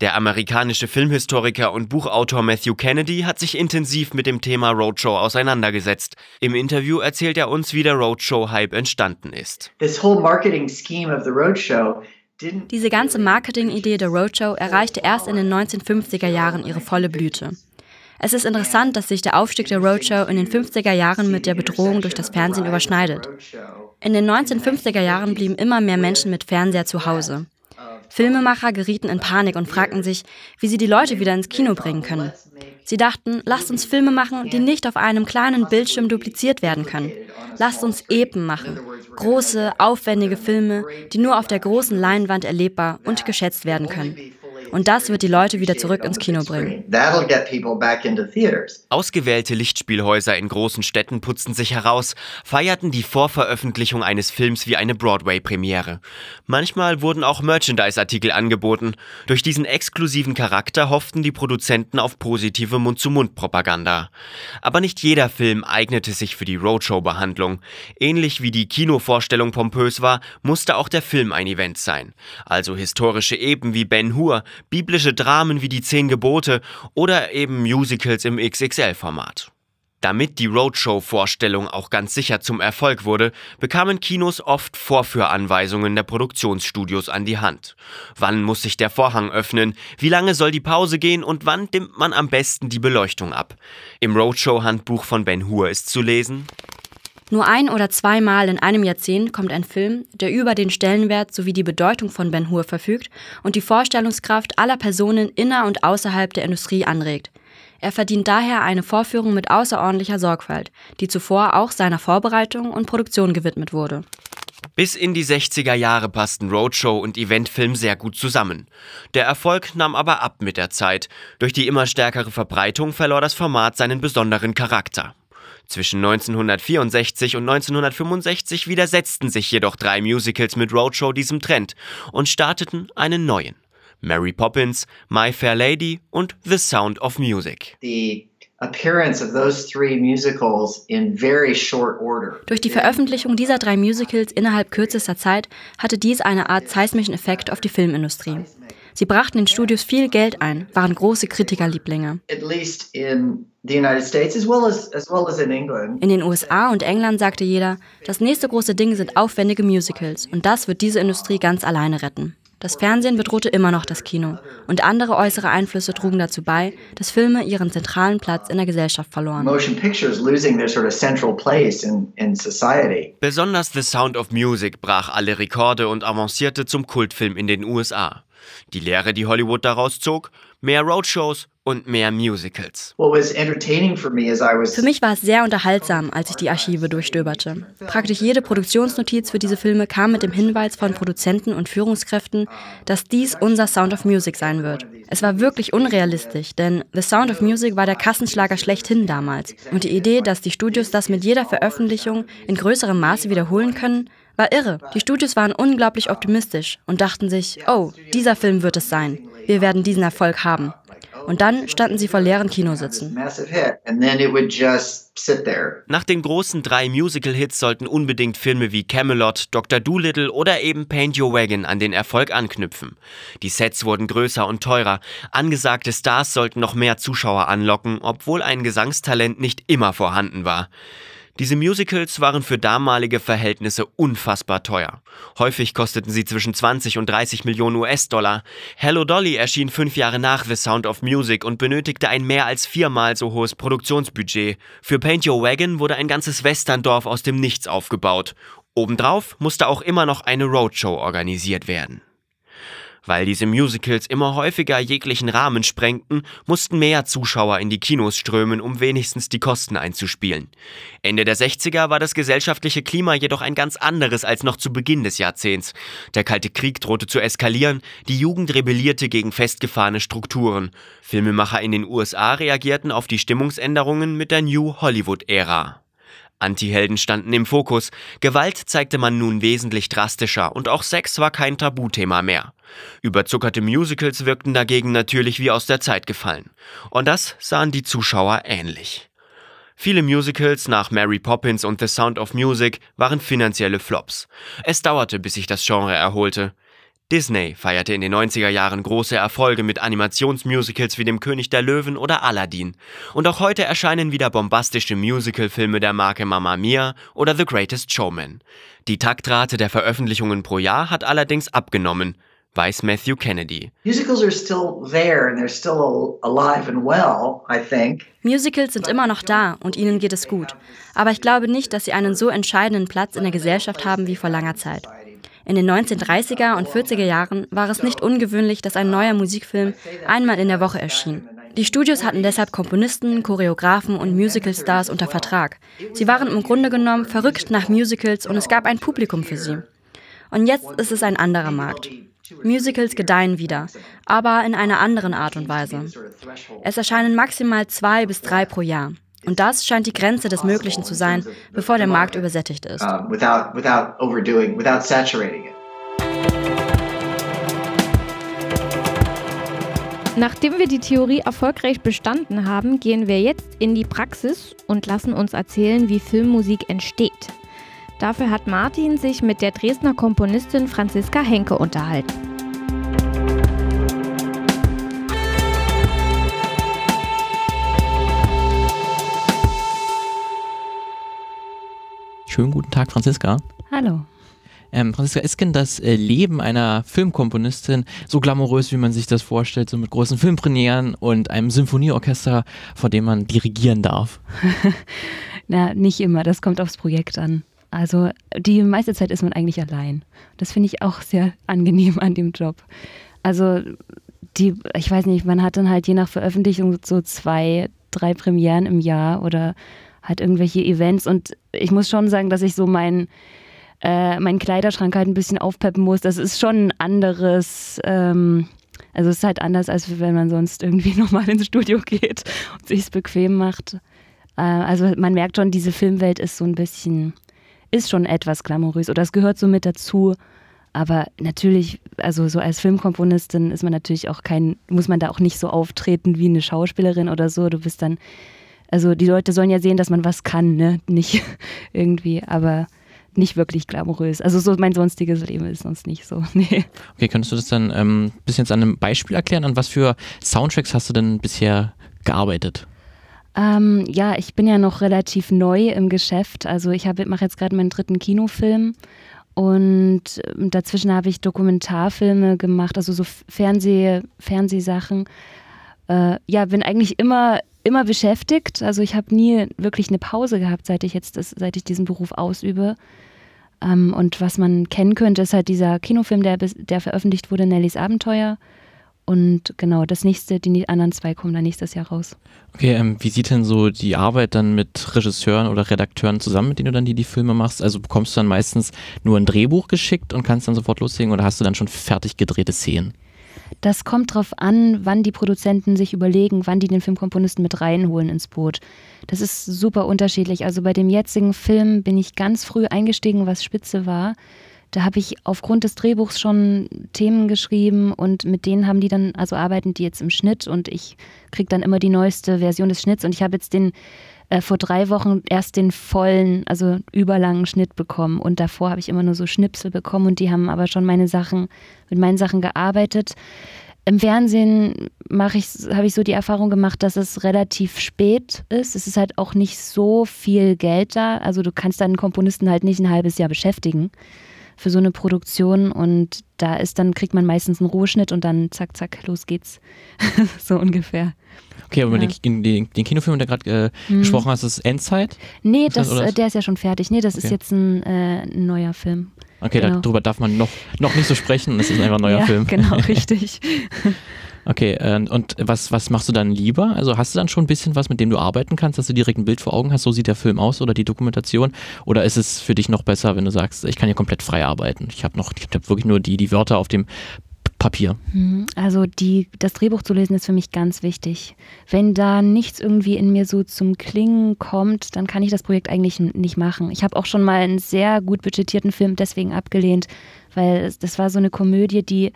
Der amerikanische Filmhistoriker und Buchautor Matthew Kennedy hat sich intensiv mit dem Thema Roadshow auseinandergesetzt. Im Interview erzählt er uns, wie der Roadshow-Hype entstanden ist. Diese ganze Marketingidee der Roadshow erreichte erst in den 1950er Jahren ihre volle Blüte. Es ist interessant, dass sich der Aufstieg der Roadshow in den 50er Jahren mit der Bedrohung durch das Fernsehen überschneidet. In den 1950er Jahren blieben immer mehr Menschen mit Fernseher zu Hause. Filmemacher gerieten in Panik und fragten sich, wie sie die Leute wieder ins Kino bringen können. Sie dachten, lasst uns Filme machen, die nicht auf einem kleinen Bildschirm dupliziert werden können. Lasst uns Epen machen. Große, aufwendige Filme, die nur auf der großen Leinwand erlebbar und geschätzt werden können. Und das wird die Leute wieder zurück ins Kino bringen. Ausgewählte Lichtspielhäuser in großen Städten putzten sich heraus, feierten die Vorveröffentlichung eines Films wie eine Broadway-Premiere. Manchmal wurden auch Merchandise-Artikel angeboten. Durch diesen exklusiven Charakter hofften die Produzenten auf positive Mund-zu-Mund-Propaganda. Aber nicht jeder Film eignete sich für die Roadshow-Behandlung. Ähnlich wie die Kinovorstellung pompös war, musste auch der Film ein Event sein. Also historische Eben wie Ben Hur, biblische Dramen wie die Zehn Gebote oder eben Musicals im XXL-Format. Damit die Roadshow-Vorstellung auch ganz sicher zum Erfolg wurde, bekamen Kinos oft Vorführanweisungen der Produktionsstudios an die Hand. Wann muss sich der Vorhang öffnen? Wie lange soll die Pause gehen? Und wann dimmt man am besten die Beleuchtung ab? Im Roadshow-Handbuch von Ben Hur ist zu lesen: nur ein oder zweimal in einem Jahrzehnt kommt ein Film, der über den Stellenwert sowie die Bedeutung von Ben Hur verfügt und die Vorstellungskraft aller Personen inner und außerhalb der Industrie anregt. Er verdient daher eine Vorführung mit außerordentlicher Sorgfalt, die zuvor auch seiner Vorbereitung und Produktion gewidmet wurde. Bis in die 60er Jahre passten Roadshow und Eventfilm sehr gut zusammen. Der Erfolg nahm aber ab mit der Zeit. Durch die immer stärkere Verbreitung verlor das Format seinen besonderen Charakter. Zwischen 1964 und 1965 widersetzten sich jedoch drei Musicals mit Roadshow diesem Trend und starteten einen neuen. Mary Poppins, My Fair Lady und The Sound of Music. Durch die Veröffentlichung dieser drei Musicals innerhalb kürzester Zeit hatte dies eine Art seismischen Effekt auf die Filmindustrie. Sie brachten den Studios viel Geld ein, waren große Kritikerlieblinge. In den USA und England sagte jeder, das nächste große Ding sind aufwendige Musicals und das wird diese Industrie ganz alleine retten. Das Fernsehen bedrohte immer noch das Kino und andere äußere Einflüsse trugen dazu bei, dass Filme ihren zentralen Platz in der Gesellschaft verloren. Besonders The Sound of Music brach alle Rekorde und avancierte zum Kultfilm in den USA. Die Lehre, die Hollywood daraus zog, mehr Roadshows und mehr Musicals. Für mich war es sehr unterhaltsam, als ich die Archive durchstöberte. Praktisch jede Produktionsnotiz für diese Filme kam mit dem Hinweis von Produzenten und Führungskräften, dass dies unser Sound of Music sein wird. Es war wirklich unrealistisch, denn The Sound of Music war der Kassenschlager schlechthin damals. Und die Idee, dass die Studios das mit jeder Veröffentlichung in größerem Maße wiederholen können, war irre. Die Studios waren unglaublich optimistisch und dachten sich, oh, dieser Film wird es sein. Wir werden diesen Erfolg haben. Und dann standen sie vor leeren Kinositzen. Nach den großen drei Musical-Hits sollten unbedingt Filme wie Camelot, Dr. Doolittle oder eben Paint Your Wagon an den Erfolg anknüpfen. Die Sets wurden größer und teurer, angesagte Stars sollten noch mehr Zuschauer anlocken, obwohl ein Gesangstalent nicht immer vorhanden war. Diese Musicals waren für damalige Verhältnisse unfassbar teuer. Häufig kosteten sie zwischen 20 und 30 Millionen US-Dollar. Hello Dolly erschien fünf Jahre nach The Sound of Music und benötigte ein mehr als viermal so hohes Produktionsbudget. Für Paint Your Wagon wurde ein ganzes Westerndorf aus dem Nichts aufgebaut. Obendrauf musste auch immer noch eine Roadshow organisiert werden. Weil diese Musicals immer häufiger jeglichen Rahmen sprengten, mussten mehr Zuschauer in die Kinos strömen, um wenigstens die Kosten einzuspielen. Ende der 60er war das gesellschaftliche Klima jedoch ein ganz anderes als noch zu Beginn des Jahrzehnts. Der Kalte Krieg drohte zu eskalieren, die Jugend rebellierte gegen festgefahrene Strukturen. Filmemacher in den USA reagierten auf die Stimmungsänderungen mit der New Hollywood-Ära. Antihelden standen im Fokus, Gewalt zeigte man nun wesentlich drastischer und auch Sex war kein Tabuthema mehr. Überzuckerte Musicals wirkten dagegen natürlich wie aus der Zeit gefallen. Und das sahen die Zuschauer ähnlich. Viele Musicals nach Mary Poppins und The Sound of Music waren finanzielle Flops. Es dauerte, bis sich das Genre erholte. Disney feierte in den 90er Jahren große Erfolge mit Animationsmusicals wie dem König der Löwen oder Aladdin. Und auch heute erscheinen wieder bombastische Musicalfilme der Marke Mamma Mia oder The Greatest Showman. Die Taktrate der Veröffentlichungen pro Jahr hat allerdings abgenommen, weiß Matthew Kennedy. Musicals sind immer noch da und ihnen geht es gut. Aber ich glaube nicht, dass sie einen so entscheidenden Platz in der Gesellschaft haben wie vor langer Zeit. In den 1930er und 40er Jahren war es nicht ungewöhnlich, dass ein neuer Musikfilm einmal in der Woche erschien. Die Studios hatten deshalb Komponisten, Choreografen und Musicalstars unter Vertrag. Sie waren im Grunde genommen verrückt nach Musicals und es gab ein Publikum für sie. Und jetzt ist es ein anderer Markt. Musicals gedeihen wieder, aber in einer anderen Art und Weise. Es erscheinen maximal zwei bis drei pro Jahr. Und das scheint die Grenze des Möglichen zu sein, bevor der Markt übersättigt ist. Uh, Nachdem wir die Theorie erfolgreich bestanden haben, gehen wir jetzt in die Praxis und lassen uns erzählen, wie Filmmusik entsteht. Dafür hat Martin sich mit der Dresdner Komponistin Franziska Henke unterhalten. Schönen guten Tag, Franziska. Hallo. Ähm, Franziska, ist denn das äh, Leben einer Filmkomponistin so glamourös, wie man sich das vorstellt, so mit großen Filmpremieren und einem Symphonieorchester, vor dem man dirigieren darf? *laughs* Na, nicht immer, das kommt aufs Projekt an. Also die meiste Zeit ist man eigentlich allein. Das finde ich auch sehr angenehm an dem Job. Also die, ich weiß nicht, man hat dann halt je nach Veröffentlichung so zwei, drei Premieren im Jahr oder halt irgendwelche Events und ich muss schon sagen, dass ich so meinen äh, meinen Kleiderschrank halt ein bisschen aufpeppen muss. Das ist schon ein anderes, ähm, also es ist halt anders, als wenn man sonst irgendwie *laughs* nochmal ins Studio geht und sich es bequem macht. Äh, also man merkt schon, diese Filmwelt ist so ein bisschen ist schon etwas glamourös oder es gehört so mit dazu. Aber natürlich, also so als Filmkomponistin ist man natürlich auch kein, muss man da auch nicht so auftreten wie eine Schauspielerin oder so. Du bist dann, also die Leute sollen ja sehen, dass man was kann, ne? *laughs* Nicht irgendwie, aber nicht wirklich glamourös. Also so mein sonstiges Leben ist sonst nicht so. *laughs* Nee. Okay, könntest du das dann ein ähm, bisschen an einem Beispiel erklären? An was für Soundtracks hast du denn bisher gearbeitet? Ähm, ja, ich bin ja noch relativ neu im Geschäft. Also ich mache jetzt gerade meinen dritten Kinofilm und ähm, dazwischen habe ich Dokumentarfilme gemacht, also so Fernseh, Fernsehsachen. Äh, ja, bin eigentlich immer immer beschäftigt. Also ich habe nie wirklich eine Pause gehabt, seit ich jetzt das, seit ich diesen Beruf ausübe. Ähm, und was man kennen könnte, ist halt dieser Kinofilm, der, der veröffentlicht wurde, Nellys Abenteuer. Und genau, das nächste, die anderen zwei kommen dann nächstes Jahr raus. Okay, ähm, wie sieht denn so die Arbeit dann mit Regisseuren oder Redakteuren zusammen, mit denen du dann die, die Filme machst? Also bekommst du dann meistens nur ein Drehbuch geschickt und kannst dann sofort loslegen oder hast du dann schon fertig gedrehte Szenen? Das kommt darauf an, wann die Produzenten sich überlegen, wann die den Filmkomponisten mit reinholen ins Boot. Das ist super unterschiedlich. Also bei dem jetzigen Film bin ich ganz früh eingestiegen, was Spitze war. Da habe ich aufgrund des Drehbuchs schon Themen geschrieben und mit denen haben die dann, also arbeiten die jetzt im Schnitt und ich kriege dann immer die neueste Version des Schnitts und ich habe jetzt den äh, vor drei Wochen erst den vollen, also überlangen Schnitt bekommen und davor habe ich immer nur so Schnipsel bekommen und die haben aber schon meine Sachen, mit meinen Sachen gearbeitet. Im Fernsehen habe ich so die Erfahrung gemacht, dass es relativ spät ist. Es ist halt auch nicht so viel Geld da. Also du kannst deinen Komponisten halt nicht ein halbes Jahr beschäftigen für so eine Produktion und da ist dann kriegt man meistens einen Rohschnitt und dann zack zack los geht's *laughs* so ungefähr. Okay, aber ja. den, den, den, Kinofilm, der gerade äh, mhm. gesprochen hast, ist Endzeit? Nee, das, das, der ist ja schon fertig. Nee, das okay. ist jetzt ein, äh, ein, neuer Film. Okay, genau. darüber darf man noch, noch nicht so sprechen. Das ist einfach ein neuer ja, Film. *laughs* Genau, *laughs* richtig. Okay, äh, und was, was machst du dann lieber? Also hast du dann schon ein bisschen was, mit dem du arbeiten kannst, dass du direkt ein Bild vor Augen hast, so sieht der Film aus oder die Dokumentation? Oder ist es für dich noch besser, wenn du sagst, ich kann hier komplett frei arbeiten? Ich habe noch, ich habe wirklich nur die, die Wörter auf dem Papier. Mhm. Also die, das Drehbuch zu lesen ist für mich ganz wichtig. Wenn da nichts irgendwie in mir so zum Klingen kommt, dann kann ich das Projekt eigentlich nicht machen. Ich habe auch schon mal einen sehr gut budgetierten Film deswegen abgelehnt, weil das war so eine Komödie, die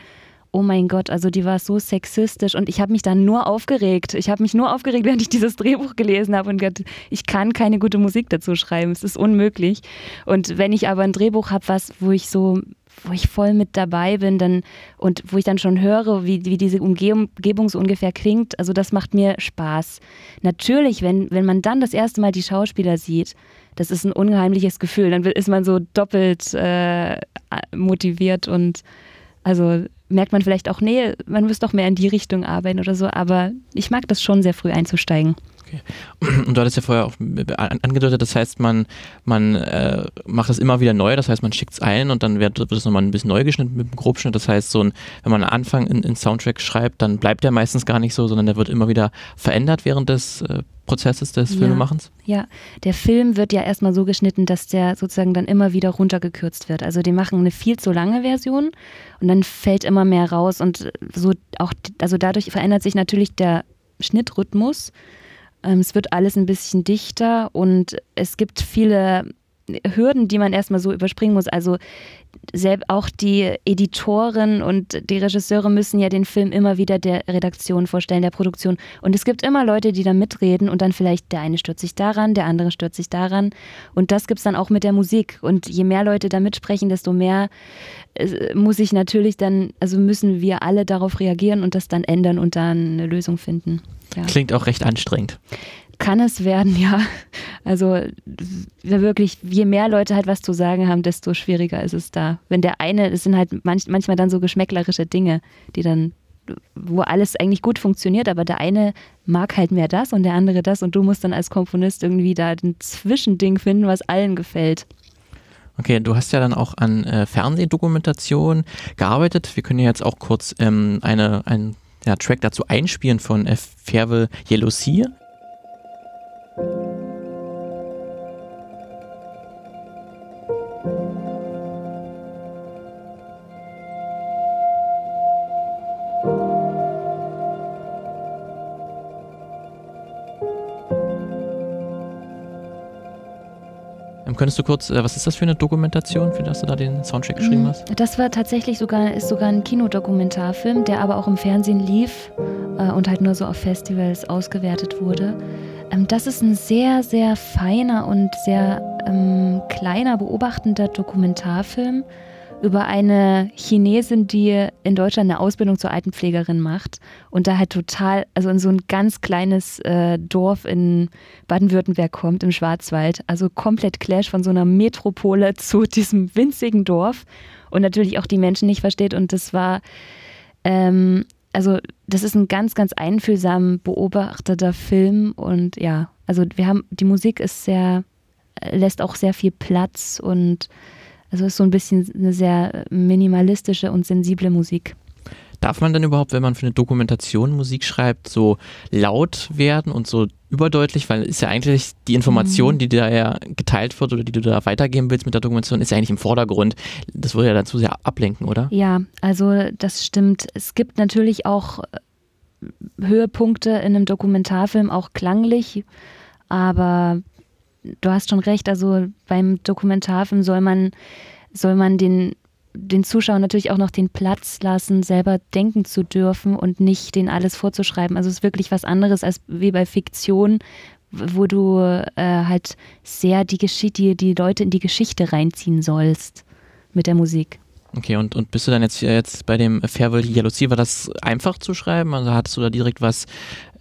oh mein Gott, also die war so sexistisch und ich habe mich dann nur aufgeregt. Ich habe mich nur aufgeregt, *laughs* während ich dieses Drehbuch gelesen habe und gedacht, ich kann keine gute Musik dazu schreiben, es ist unmöglich. Und wenn ich aber ein Drehbuch habe, was, wo ich so wo ich voll mit dabei bin dann und wo ich dann schon höre, wie, wie diese Umgebung so ungefähr klingt, also das macht mir Spaß. Natürlich, wenn, wenn man dann das erste Mal die Schauspieler sieht, das ist ein unheimliches Gefühl, dann ist man so doppelt äh, motiviert und also merkt man vielleicht auch, nee, man muss doch mehr in die Richtung arbeiten oder so, aber ich mag das schon sehr früh einzusteigen. Okay. *clears throat* Und du hattest ja vorher auch angedeutet, das heißt, man, man äh, macht das immer wieder neu, das heißt, man schickt es ein und dann wird, wird es nochmal ein bisschen neu geschnitten mit einem Grobschnitt. Das heißt, so ein, wenn man einen Anfang in, in Soundtrack schreibt, dann bleibt der meistens gar nicht so, sondern der wird immer wieder verändert während des äh, Prozesses des ja, Filmemachens? Ja, der Film wird ja erstmal so geschnitten, dass der sozusagen dann immer wieder runtergekürzt wird. Also die machen eine viel zu lange Version und dann fällt immer mehr raus und so auch, also dadurch verändert sich natürlich der Schnittrhythmus es wird alles ein bisschen dichter und es gibt viele Hürden, die man erstmal so überspringen muss. Also selbst auch die Editoren und die Regisseure müssen ja den Film immer wieder der Redaktion vorstellen, der Produktion. Und es gibt immer Leute, die da mitreden und dann vielleicht der eine stört sich daran, der andere stört sich daran. Und das gibt es dann auch mit der Musik. Und je mehr Leute da mitsprechen, desto mehr äh, muss ich natürlich dann, also müssen wir alle darauf reagieren und das dann ändern und dann eine Lösung finden. Ja. Klingt auch recht anstrengend. Kann es werden, *laughs* ja. Also wirklich, je mehr Leute halt was zu sagen haben, desto schwieriger ist es da. Wenn der eine, es sind halt manch, manchmal dann so geschmäcklerische Dinge, die dann, wo alles eigentlich gut funktioniert, aber der eine mag halt mehr das und der andere das und du musst dann als Komponist irgendwie da ein Zwischending finden, was allen gefällt. Okay, du hast ja dann auch an äh, Fernsehdokumentation gearbeitet. Wir können ja jetzt auch kurz ähm, eine, einen ja, Track dazu einspielen von äh, Yellow Könntest du kurz, äh, was ist das für eine Dokumentation, für das du da den Soundtrack geschrieben mm, hast? Das war tatsächlich sogar, ist sogar ein Kinodokumentarfilm, der aber auch im Fernsehen lief äh, und halt nur so auf Festivals ausgewertet wurde. Ähm, das ist ein sehr, sehr feiner und sehr ähm, kleiner beobachtender Dokumentarfilm über eine Chinesin, die in Deutschland eine Ausbildung zur Altenpflegerin macht und da halt total, also in so ein ganz kleines äh, Dorf in Baden-Württemberg kommt, im Schwarzwald. Also komplett Clash von so einer Metropole *laughs* zu diesem winzigen Dorf und natürlich auch die Menschen nicht versteht. Und das war, ähm, also das ist ein ganz, ganz einfühlsam beobachteter Film und ja, also wir haben, die Musik ist sehr, lässt auch sehr viel Platz und also ist so ein bisschen eine sehr minimalistische und sensible Musik. Darf man denn überhaupt, wenn man für eine Dokumentation Musik schreibt, so laut werden und so überdeutlich? Weil ist ja eigentlich die Information, mhm. die da ja geteilt wird oder die du da weitergeben willst mit der Dokumentation, ist ja eigentlich im Vordergrund. Das würde ja dazu sehr ablenken, oder? Ja, also das stimmt. Es gibt natürlich auch äh, Höhepunkte in einem Dokumentarfilm, auch klanglich, aber du hast schon recht, also beim Dokumentarfilm soll man, soll man den, den Zuschauern natürlich auch noch den Platz lassen, selber denken zu dürfen und nicht den alles vorzuschreiben. Also es ist wirklich was anderes als wie bei Fiktion, wo du äh, halt sehr die Geschichte, die, die Leute in die Geschichte reinziehen sollst mit der Musik. Okay, und, und bist du dann jetzt, jetzt bei dem Farewell Yellow Sea, war das einfach zu schreiben? Also hattest du da direkt was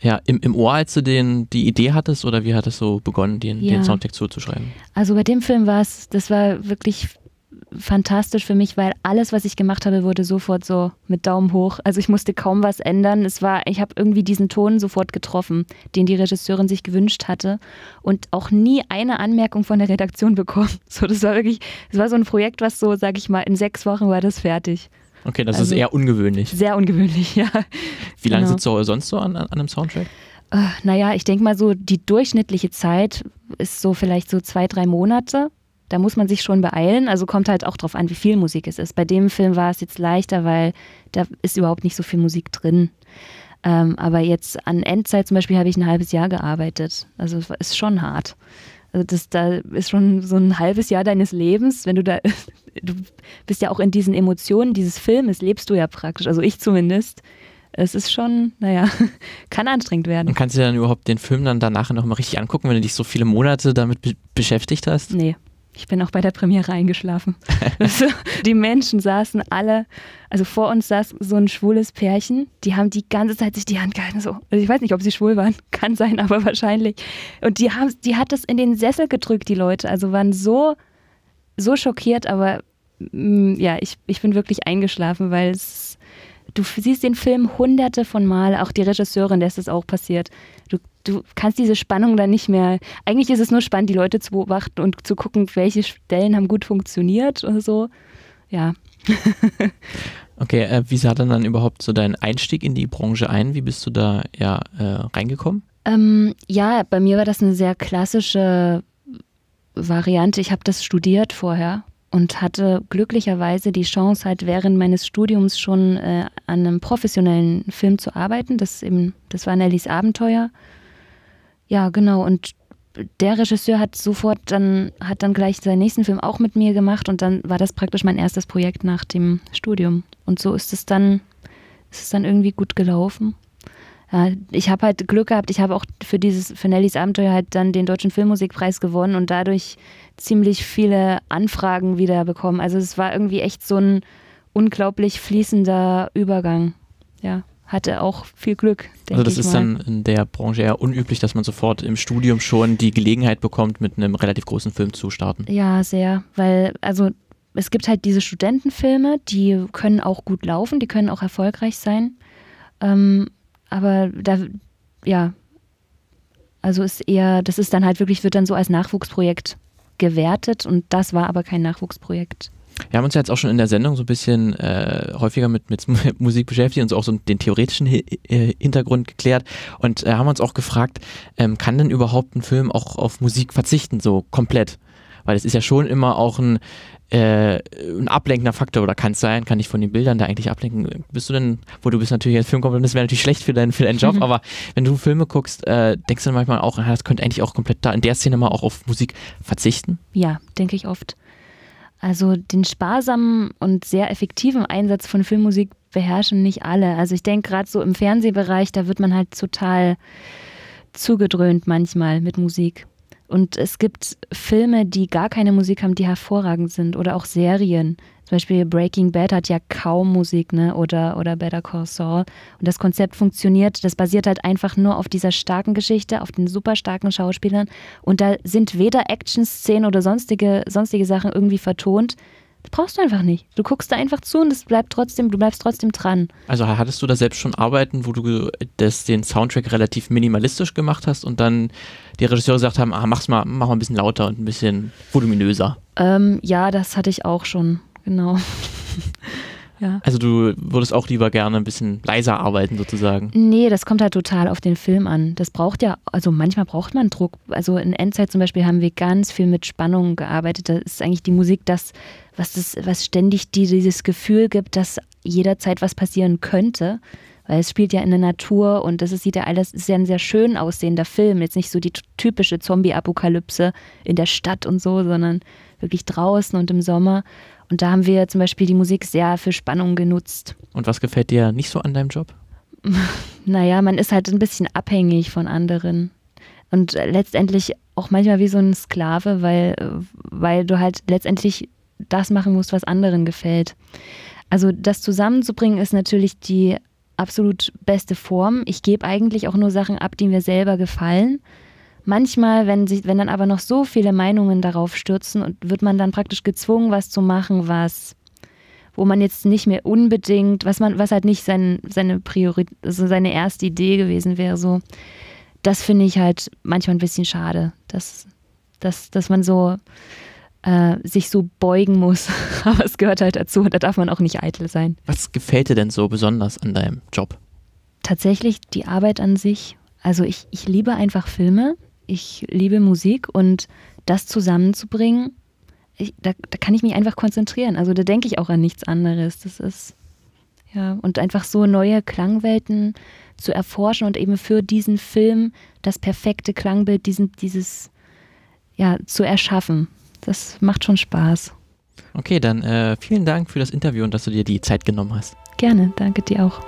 ja, im, im Ohr, als du den, die Idee hattest oder wie hat es so begonnen, den, ja. den Soundtext zuzuschreiben? Also bei dem Film war es, das war wirklich fantastisch für mich, weil alles, was ich gemacht habe, wurde sofort so mit Daumen hoch. Also ich musste kaum was ändern. Es war, ich habe irgendwie diesen Ton sofort getroffen, den die Regisseurin sich gewünscht hatte und auch nie eine Anmerkung von der Redaktion bekommen. *laughs* So, das war wirklich, das war so ein Projekt, was so, sag ich mal, in sechs Wochen war das fertig. Okay, das also ist eher ungewöhnlich. Sehr ungewöhnlich, *laughs* ja. Wie lange genau. sitzt du sonst so an, an einem Soundtrack? Uh, naja, ich denke mal so, die durchschnittliche Zeit ist so vielleicht so zwei, drei Monate. Da muss man sich schon beeilen. Also kommt halt auch drauf an, wie viel Musik es ist. Bei dem Film war es jetzt leichter, weil da ist überhaupt nicht so viel Musik drin. Ähm, aber jetzt an Endzeit zum Beispiel habe ich ein halbes Jahr gearbeitet. Also es ist schon hart. Also das da ist schon so ein halbes Jahr deines Lebens, wenn du da, *laughs* du bist ja auch in diesen Emotionen dieses Filmes, lebst du ja praktisch, also ich zumindest. Es ist schon, naja, *laughs* kann anstrengend werden. Und kannst du dir dann überhaupt den Film dann danach nochmal richtig angucken, wenn du dich so viele Monate damit be beschäftigt hast? Nee, ich bin auch bei der Premiere eingeschlafen. *laughs* also, die Menschen saßen alle, also vor uns saß so ein schwules Pärchen, die haben die ganze Zeit sich die Hand gehalten. So. Also ich weiß nicht, ob sie schwul waren, *laughs* kann sein, aber wahrscheinlich. Und die, haben, die hat das in den Sessel gedrückt, die Leute. Also waren so, so schockiert, aber mm, ja, ich, ich bin wirklich eingeschlafen, weil es du siehst den Film hunderte von Mal, auch die Regisseurin, der ist das auch passiert. Du, du kannst diese Spannung dann nicht mehr. Eigentlich ist es nur spannend, die Leute zu beobachten und zu gucken, welche Stellen haben gut funktioniert oder so. Ja. *laughs* okay, äh, wie sah dann dann überhaupt so dein Einstieg in die Branche ein? Wie bist du da ja äh, reingekommen? Ähm, ja, bei mir war das eine sehr klassische Variante. Ich habe das studiert vorher und hatte glücklicherweise die Chance, halt während meines Studiums schon äh, an einem professionellen Film zu arbeiten. Das, eben, das war Nellys Abenteuer. Ja, genau. Und der Regisseur hat sofort dann, hat dann gleich seinen nächsten Film auch mit mir gemacht und dann war das praktisch mein erstes Projekt nach dem Studium. Und so ist es dann, ist es dann irgendwie gut gelaufen ich habe halt Glück gehabt, ich habe auch für dieses, für Nellys Abenteuer halt dann den Deutschen Filmmusikpreis gewonnen und dadurch ziemlich viele Anfragen wieder bekommen. Also es war irgendwie echt so ein unglaublich fließender Übergang. Ja, hatte auch viel Glück. Also das ist dann in der Branche eher unüblich, dass man sofort im Studium schon die Gelegenheit bekommt, mit einem relativ großen Film zu starten. Ja, sehr, weil also es gibt halt diese Studentenfilme, die können auch gut laufen, die können auch erfolgreich sein. Ähm, aber da, ja, also ist eher, das ist dann halt wirklich, wird dann so als Nachwuchsprojekt gewertet und das war aber kein Nachwuchsprojekt. Wir haben uns ja jetzt auch schon in der Sendung so ein bisschen äh, häufiger mit, mit *laughs* Musik beschäftigt und so auch so den theoretischen Hi äh, Hintergrund geklärt und äh, haben uns auch gefragt, ähm, kann denn überhaupt ein Film auch auf Musik verzichten, so komplett? Weil es ist ja schon immer auch ein, äh, ein ablenkender Faktor oder kann es sein, kann ich von den Bildern da eigentlich ablenken. Bist du denn, wo du bist natürlich als Filmkomponist, wäre natürlich schlecht für deinen, für deinen Job, mhm. *laughs* aber wenn du Filme guckst, äh, denkst du dann manchmal auch, das könnte eigentlich auch komplett da in der Szene mal auch auf Musik verzichten? Ja, denke ich oft. Also den sparsamen und sehr effektiven Einsatz von Filmmusik beherrschen nicht alle. Also ich denke gerade so im Fernsehbereich, da wird man halt total zugedröhnt manchmal mit Musik. Und es gibt Filme, die gar keine Musik haben, die hervorragend sind. Oder auch Serien. Zum Beispiel Breaking Bad hat ja kaum Musik, ne? Oder, oder Better Call Saul. Und das Konzept funktioniert. Das basiert halt einfach nur auf dieser starken Geschichte, auf den super starken Schauspielern. Und da sind weder Action-Szenen oder sonstige, sonstige Sachen irgendwie vertont. Das brauchst du einfach nicht. Du guckst da einfach zu und es bleibt trotzdem, du bleibst trotzdem dran. Also hattest du da selbst schon Arbeiten, wo du das, den Soundtrack relativ minimalistisch gemacht hast und dann die Regisseure gesagt haben, ah, mach's mal, mach mal ein bisschen lauter und ein bisschen voluminöser? Ähm, ja, das hatte ich auch schon, genau. *laughs* Ja. Also du würdest auch lieber gerne ein bisschen leiser arbeiten sozusagen. Nee, das kommt halt total auf den Film an. Das braucht ja, also manchmal braucht man Druck. Also in Endzeit zum Beispiel haben wir ganz viel mit Spannung gearbeitet. Da ist eigentlich die Musik das, was, das, was ständig dieses Gefühl gibt, dass jederzeit was passieren könnte. Weil es spielt ja in der Natur und das ist, sieht ja alles, ist ja ein sehr schön aussehender Film. Jetzt nicht so die typische Zombie-Apokalypse in der Stadt und so, sondern wirklich draußen und im Sommer. Und da haben wir zum Beispiel die Musik sehr für Spannung genutzt. Und was gefällt dir nicht so an deinem Job? *laughs* naja, man ist halt ein bisschen abhängig von anderen. Und letztendlich auch manchmal wie so ein Sklave, weil, weil du halt letztendlich das machen musst, was anderen gefällt. Also das zusammenzubringen ist natürlich die absolut beste Form. Ich gebe eigentlich auch nur Sachen ab, die mir selber gefallen. Manchmal, wenn, sich, wenn dann aber noch so viele Meinungen darauf stürzen und wird man dann praktisch gezwungen, was zu machen, was, wo man jetzt nicht mehr unbedingt, was man, was halt nicht sein, seine Priorität, also seine erste Idee gewesen wäre, so, das finde ich halt manchmal ein bisschen schade, dass, dass, dass man so äh, sich so beugen muss. *laughs* Aber es gehört halt dazu und da darf man auch nicht eitel sein. Was gefällt dir denn so besonders an deinem Job? Tatsächlich die Arbeit an sich. Also ich, ich liebe einfach Filme ich liebe Musik und das zusammenzubringen, ich, da, da kann ich mich einfach konzentrieren. Also da denke ich auch an nichts anderes. Das ist, ja, und einfach so neue Klangwelten zu erforschen und eben für diesen Film das perfekte Klangbild, diesen, dieses, ja, zu erschaffen. Das macht schon Spaß. Okay, dann äh, vielen Dank für das Interview und dass du dir die Zeit genommen hast. Gerne, danke dir auch.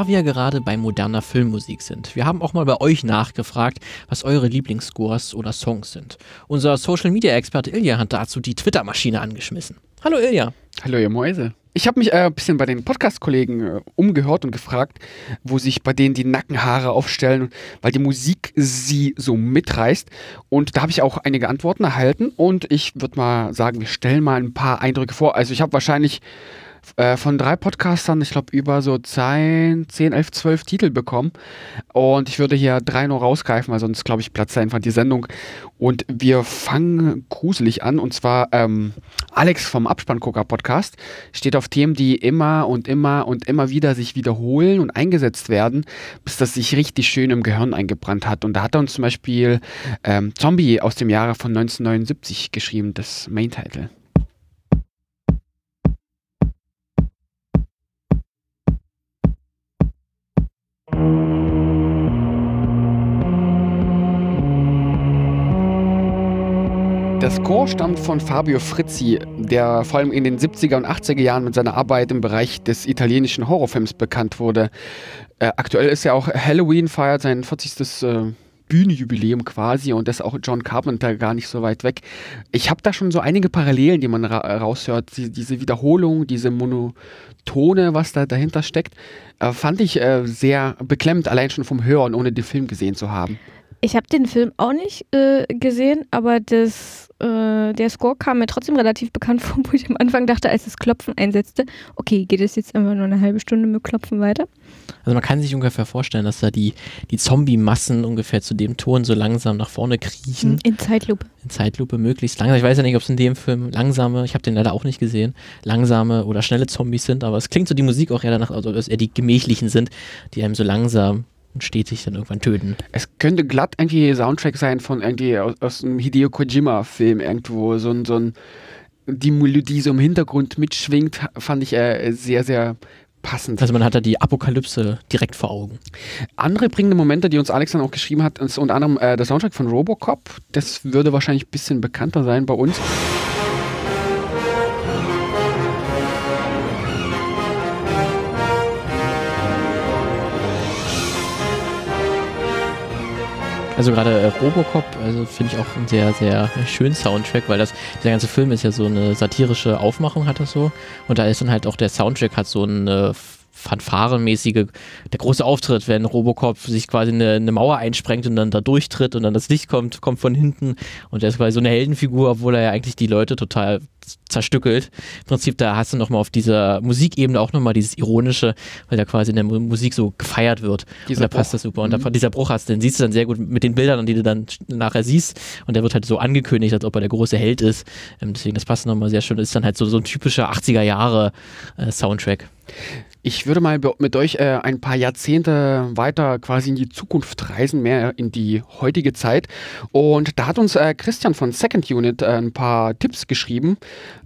Da wir gerade bei moderner Filmmusik sind, wir haben auch mal bei euch nachgefragt, was eure Lieblingsscores oder Songs sind. Unser Social Media Experte Ilja hat dazu die Twitter-Maschine angeschmissen. Hallo Ilja. Hallo ihr Mäuse. Ich habe mich äh, ein bisschen bei den Podcast-Kollegen äh, umgehört und gefragt, wo sich bei denen die Nackenhaare aufstellen, weil die Musik sie so mitreißt. Und da habe ich auch einige Antworten erhalten und ich würde mal sagen, wir stellen mal ein paar Eindrücke vor. Also ich habe wahrscheinlich äh, von drei Podcastern, ich glaube, über so 10, 10, 11, 12 Titel bekommen. Und ich würde hier drei noch rausgreifen, weil sonst, glaube ich, platzt einfach die Sendung. Und wir fangen gruselig an. Und zwar ähm, Alex vom Abspanngucker Podcast steht auf Themen, die immer und immer und immer wieder sich wiederholen und eingesetzt werden, bis das sich richtig schön im Gehirn eingebrannt hat. Und da hat er uns zum Beispiel ähm, Zombie aus dem Jahre von 1979 geschrieben, das Main-Title. Der Score stammt von Fabio Frizzi, der vor allem in den 70er und 80er Jahren mit seiner Arbeit im Bereich des italienischen Horrorfilms bekannt wurde. Äh, aktuell ist ja auch Halloween feiert sein 40. Äh, Bühnenjubiläum quasi und das auch John Carpenter gar nicht so weit weg. Ich habe da schon so einige Parallelen, die man ra raushört. Die, diese Wiederholung, diese Monotone, was da dahinter steckt, äh, fand ich äh, sehr beklemmend, allein schon vom Hören, ohne den Film gesehen zu haben. Ich habe den Film auch nicht äh, gesehen, aber das, äh, der Score kam mir trotzdem relativ *laughs* bekannt vor, wo ich am Anfang dachte, als das Klopfen einsetzte, okay, geht es jetzt einfach nur eine halbe Stunde mit Klopfen weiter? Also man kann sich ungefähr vorstellen, dass da die, die Zombie-Massen ungefähr zu dem Ton so langsam nach vorne kriechen. In Zeitlupe. In Zeitlupe möglichst langsam. Ich weiß ja nicht, ob es in dem Film langsame, ich habe den leider auch nicht gesehen, langsame oder schnelle Zombies sind, aber es klingt so die Musik auch eher danach, also dass eher die gemächlichen sind, die einem so langsam und stetig dann irgendwann töten. Es könnte glatt irgendwie Soundtrack sein von irgendwie aus, aus einem Hideo Kojima-Film irgendwo. So ein, so ein, die Melodie so im Hintergrund mitschwingt, fand ich äh, sehr, sehr passend. Also man hat da die Apokalypse direkt vor Augen. Andere bringende Momente, die uns Alex dann auch geschrieben hat, ist unter anderem äh, der Soundtrack von Robocop. Das würde wahrscheinlich ein bisschen bekannter sein bei uns. Also gerade äh, Robocop, also finde ich auch einen sehr, sehr schönen Soundtrack, weil das, dieser ganze Film ist ja so eine satirische Aufmachung, hat das so. Und da ist dann halt auch der Soundtrack hat so eine fanfarenmäßige, der große Auftritt, wenn Robocop sich quasi eine, eine, Mauer einsprengt und dann da durchtritt und dann das Licht kommt, kommt von hinten und der ist quasi so eine Heldenfigur, obwohl er ja eigentlich die Leute total zerstückelt. Im Prinzip, da hast du nochmal auf dieser Musikebene auch nochmal dieses Ironische, weil da quasi in der Musik so gefeiert wird. Dieser und da passt das super. Und mhm. da, dieser Bruch hast du, den siehst du dann sehr gut mit den Bildern, die du dann nachher siehst. Und der wird halt so angekündigt, als ob er der große Held ist. Ähm, deswegen, das passt nochmal sehr schön. Das ist dann halt so, so ein typischer 80er Jahre äh, Soundtrack. Ich würde mal mit euch äh, ein paar Jahrzehnte weiter quasi in die Zukunft reisen, mehr in die heutige Zeit. Und da hat uns äh, Christian von Second Unit äh, ein paar Tipps geschrieben.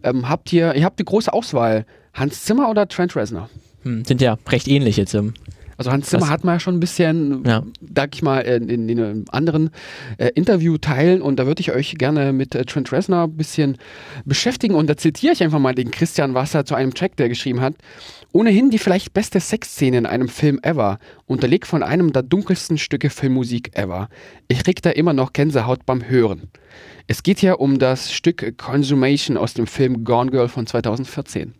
Ähm, habt ihr, ihr habt die große Auswahl. Hans Zimmer oder Trent Reznor? Hm, sind ja recht ähnlich jetzt. Ähm. Also Hans Zimmer das, hat man ja schon ein bisschen, ja. sag ich mal, in, in, in einem anderen äh, Interview teilen und da würde ich euch gerne mit äh, Trent Reznor ein bisschen beschäftigen und da zitiere ich einfach mal den Christian Wasser zu einem Track, der geschrieben hat. Ohnehin die vielleicht beste Sexszene in einem Film ever, unterlegt von einem der dunkelsten Stücke Filmmusik ever. Ich krieg da immer noch Gänsehaut beim Hören. Es geht hier um das Stück Consumation aus dem Film Gone Girl von 2014.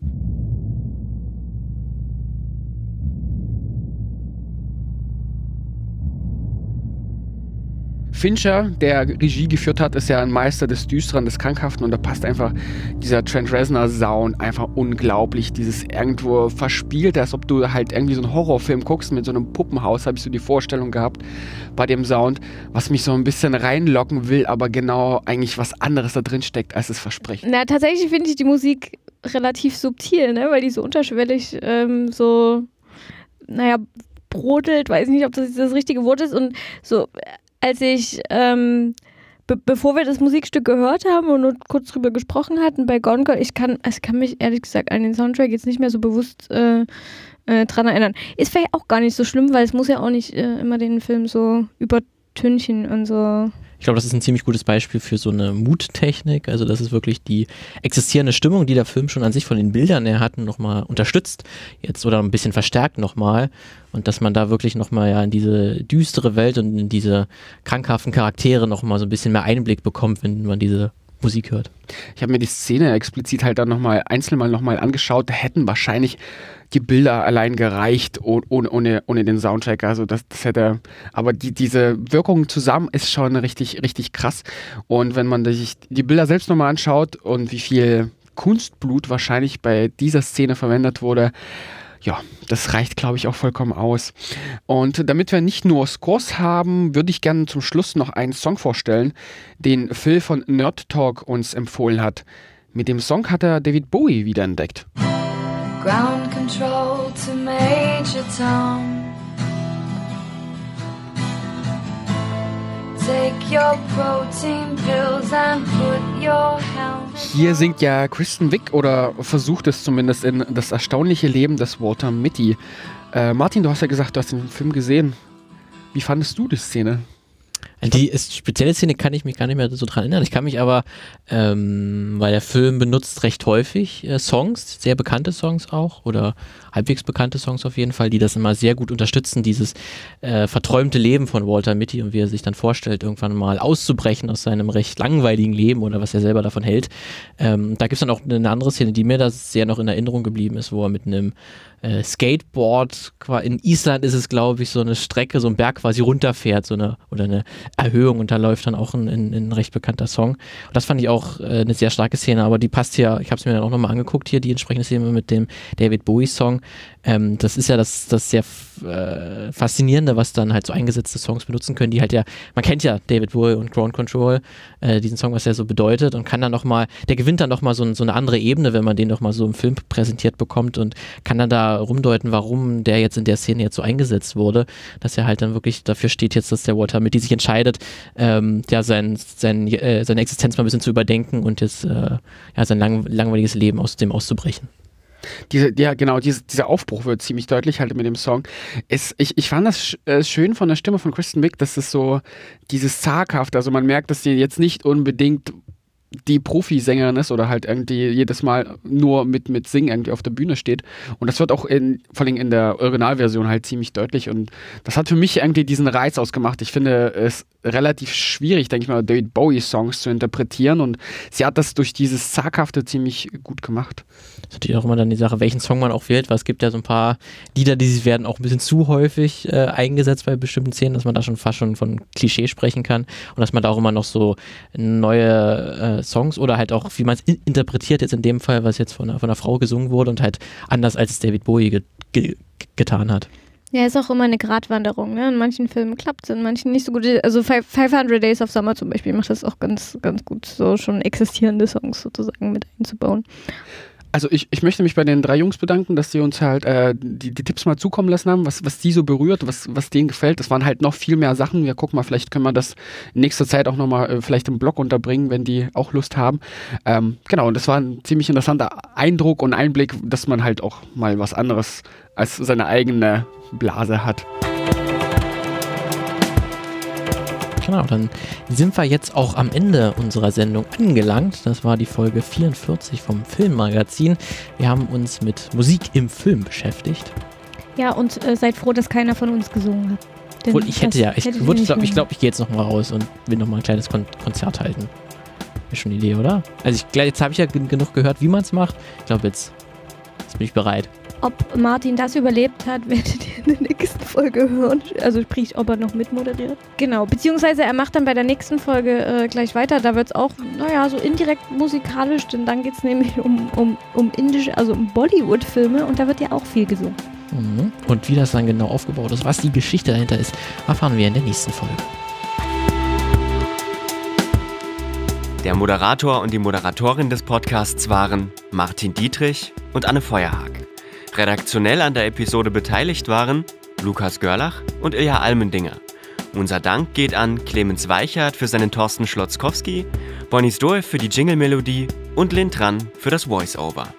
Fincher, der Regie geführt hat, ist ja ein Meister des Düsteren, des Krankhaften und da passt einfach dieser Trent Reznor Sound einfach unglaublich. Dieses irgendwo verspielt, als ob du halt irgendwie so einen Horrorfilm guckst mit so einem Puppenhaus, habe ich so die Vorstellung gehabt bei dem Sound, was mich so ein bisschen reinlocken will, aber genau eigentlich was anderes da drin steckt, als es verspricht. Na, tatsächlich finde ich die Musik relativ subtil, ne? weil die so unterschwellig ähm, so, naja, brodelt, weiß nicht, ob das das richtige Wort ist und so als ich, ähm, be bevor wir das Musikstück gehört haben und nur kurz drüber gesprochen hatten bei Gone Girl, ich kann, ich kann mich ehrlich gesagt an den Soundtrack jetzt nicht mehr so bewusst äh, äh, dran erinnern. Ist vielleicht auch gar nicht so schlimm, weil es muss ja auch nicht äh, immer den Film so übertünchen und so Ich glaube, das ist ein ziemlich gutes Beispiel für so eine Muttechnik. Also das ist wirklich die existierende Stimmung, die der Film schon an sich von den Bildern her hat, nochmal unterstützt jetzt oder ein bisschen verstärkt nochmal. Und dass man da wirklich nochmal ja in diese düstere Welt und in diese krankhaften Charaktere nochmal so ein bisschen mehr Einblick bekommt, wenn man diese Musik hört. Ich habe mir die Szene explizit halt dann nochmal einzeln mal nochmal angeschaut. Da hätten wahrscheinlich die Bilder allein gereicht ohne, ohne, ohne den Soundtrack. Also das, das hätte, aber die, diese Wirkung zusammen ist schon richtig, richtig krass. Und wenn man sich die Bilder selbst nochmal anschaut und wie viel Kunstblut wahrscheinlich bei dieser Szene verwendet wurde, ja, das reicht, glaube ich, auch vollkommen aus. Und damit wir nicht nur Scores haben, würde ich gerne zum Schluss noch einen Song vorstellen, den Phil von Nerd Talk uns empfohlen hat. Mit dem Song hat er David Bowie wiederentdeckt. Ground control to Major Tom. Hier singt ja Kristen Wick oder versucht es zumindest in das erstaunliche Leben des Walter Mitty. Äh, Martin, du hast ja gesagt, du hast den Film gesehen. Wie fandest du die Szene? Die ist, spezielle Szene kann ich mich gar nicht mehr so dran erinnern. Ich kann mich aber, ähm, weil der Film benutzt recht häufig äh, Songs, sehr bekannte Songs auch oder halbwegs bekannte Songs auf jeden Fall, die das immer sehr gut unterstützen, dieses äh, verträumte Leben von Walter Mitty und wie er sich dann vorstellt, irgendwann mal auszubrechen aus seinem recht langweiligen Leben oder was er selber davon hält. Ähm, da gibt es dann auch eine andere Szene, die mir da sehr noch in Erinnerung geblieben ist, wo er mit einem äh, Skateboard, in Island ist es, glaube ich, so eine Strecke, so ein Berg quasi runterfährt, so eine, oder eine Erhöhung und da läuft dann auch ein, ein, ein recht bekannter Song. Und das fand ich auch äh, eine sehr starke Szene, aber die passt hier, ich habe es mir dann auch nochmal angeguckt, hier die entsprechende Szene mit dem David Bowie-Song. Ähm, das ist ja das, das sehr äh, Faszinierende, was dann halt so eingesetzte Songs benutzen können, die halt ja, man kennt ja David Bowie und Ground Control, äh, diesen Song, was er so bedeutet und kann dann nochmal, der gewinnt dann nochmal so, so eine andere Ebene, wenn man den nochmal so im Film präsentiert bekommt und kann dann da rumdeuten, warum der jetzt in der Szene jetzt so eingesetzt wurde, dass er halt dann wirklich dafür steht jetzt, dass der Walter mit die sich entscheidet, ähm, ja, sein, sein, äh, seine Existenz mal ein bisschen zu überdenken und jetzt, äh, ja, sein lang, langweiliges Leben aus dem auszubrechen. Diese, ja, genau, diese, dieser Aufbruch wird ziemlich deutlich halt mit dem Song. Es, ich, ich fand das äh, schön von der Stimme von Kristen Wick, dass es so dieses zaghaft, also man merkt, dass die jetzt nicht unbedingt die Profisängerin ist oder halt irgendwie jedes Mal nur mit, mit Singen irgendwie auf der Bühne steht. Und das wird auch in, vor allem in der Originalversion halt ziemlich deutlich. Und das hat für mich irgendwie diesen Reiz ausgemacht. Ich finde es relativ schwierig, denke ich mal, David Bowie-Songs zu interpretieren. Und sie hat das durch dieses Zaghafte ziemlich gut gemacht. Das ist natürlich auch immer dann die Sache, welchen Song man auch wählt, weil es gibt ja so ein paar Lieder, die werden auch ein bisschen zu häufig äh, eingesetzt bei bestimmten Szenen, dass man da schon fast schon von Klischee sprechen kann und dass man da auch immer noch so neue äh, Songs oder halt auch, wie man es in interpretiert, jetzt in dem Fall, was jetzt von, von einer Frau gesungen wurde und halt anders als David Bowie ge ge getan hat. Ja, ist auch immer eine Gratwanderung. Ne? In manchen Filmen klappt es, in manchen nicht so gut. Also 500 Days of Summer zum Beispiel macht das auch ganz, ganz gut, so schon existierende Songs sozusagen mit einzubauen. Also ich, ich möchte mich bei den drei Jungs bedanken, dass sie uns halt äh, die, die Tipps mal zukommen lassen haben, was, was die so berührt, was, was denen gefällt. Das waren halt noch viel mehr Sachen. Wir gucken mal, vielleicht können wir das in nächster Zeit auch nochmal äh, vielleicht im Blog unterbringen, wenn die auch Lust haben. Ähm, genau, und das war ein ziemlich interessanter Eindruck und Einblick, dass man halt auch mal was anderes als seine eigene Blase hat. Genau, dann sind wir jetzt auch am Ende unserer Sendung angelangt. Das war die Folge 44 vom Filmmagazin. Wir haben uns mit Musik im Film beschäftigt. Ja, und äh, seid froh, dass keiner von uns gesungen hat. Obwohl, ich hätte ja, ich glaube, ich, glaub, ich, glaub, ich gehe jetzt nochmal raus und will nochmal ein kleines Kon Konzert halten. Ist schon eine Idee, oder? Also ich, jetzt habe ich ja genug gehört, wie man es macht. Ich glaube, jetzt, jetzt bin ich bereit. Ob Martin das überlebt hat, *laughs* werdet ihr in der nächsten Folge hören. Also sprich, ob er noch mitmoderiert. Genau, beziehungsweise er macht dann bei der nächsten Folge äh, gleich weiter. Da wird es auch, naja, so indirekt musikalisch, denn dann geht es nämlich *laughs* um, um, um indische, also um Bollywood-Filme und da wird ja auch viel gesungen. Mhm. Und wie das dann genau aufgebaut ist, was die Geschichte dahinter ist, erfahren wir in der nächsten Folge. Der Moderator und die Moderatorin des Podcasts waren Martin Dietrich und Anne Feuerhag. Redaktionell an der Episode beteiligt waren Lukas Görlach und Ilja Almendinger. Unser Dank geht an Clemens Weichert für seinen Thorsten Schlotzkowski, Bonnie Stoll für die Jingle-Melodie und Lin Tran für das Voice-Over.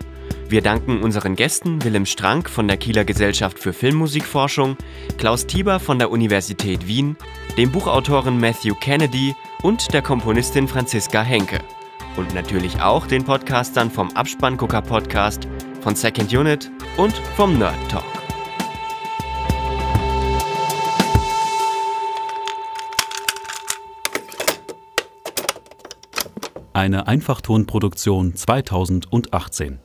Wir danken unseren Gästen Willem Strank von der Kieler Gesellschaft für Filmmusikforschung, Klaus Tieber von der Universität Wien, dem Buchautoren Matthew Kennedy und der Komponistin Franziska Henke. Und natürlich auch den Podcastern vom Abspanngucker Podcast, von Second Unit und vom Nerd Talk. Eine Einfachtonproduktion 2018.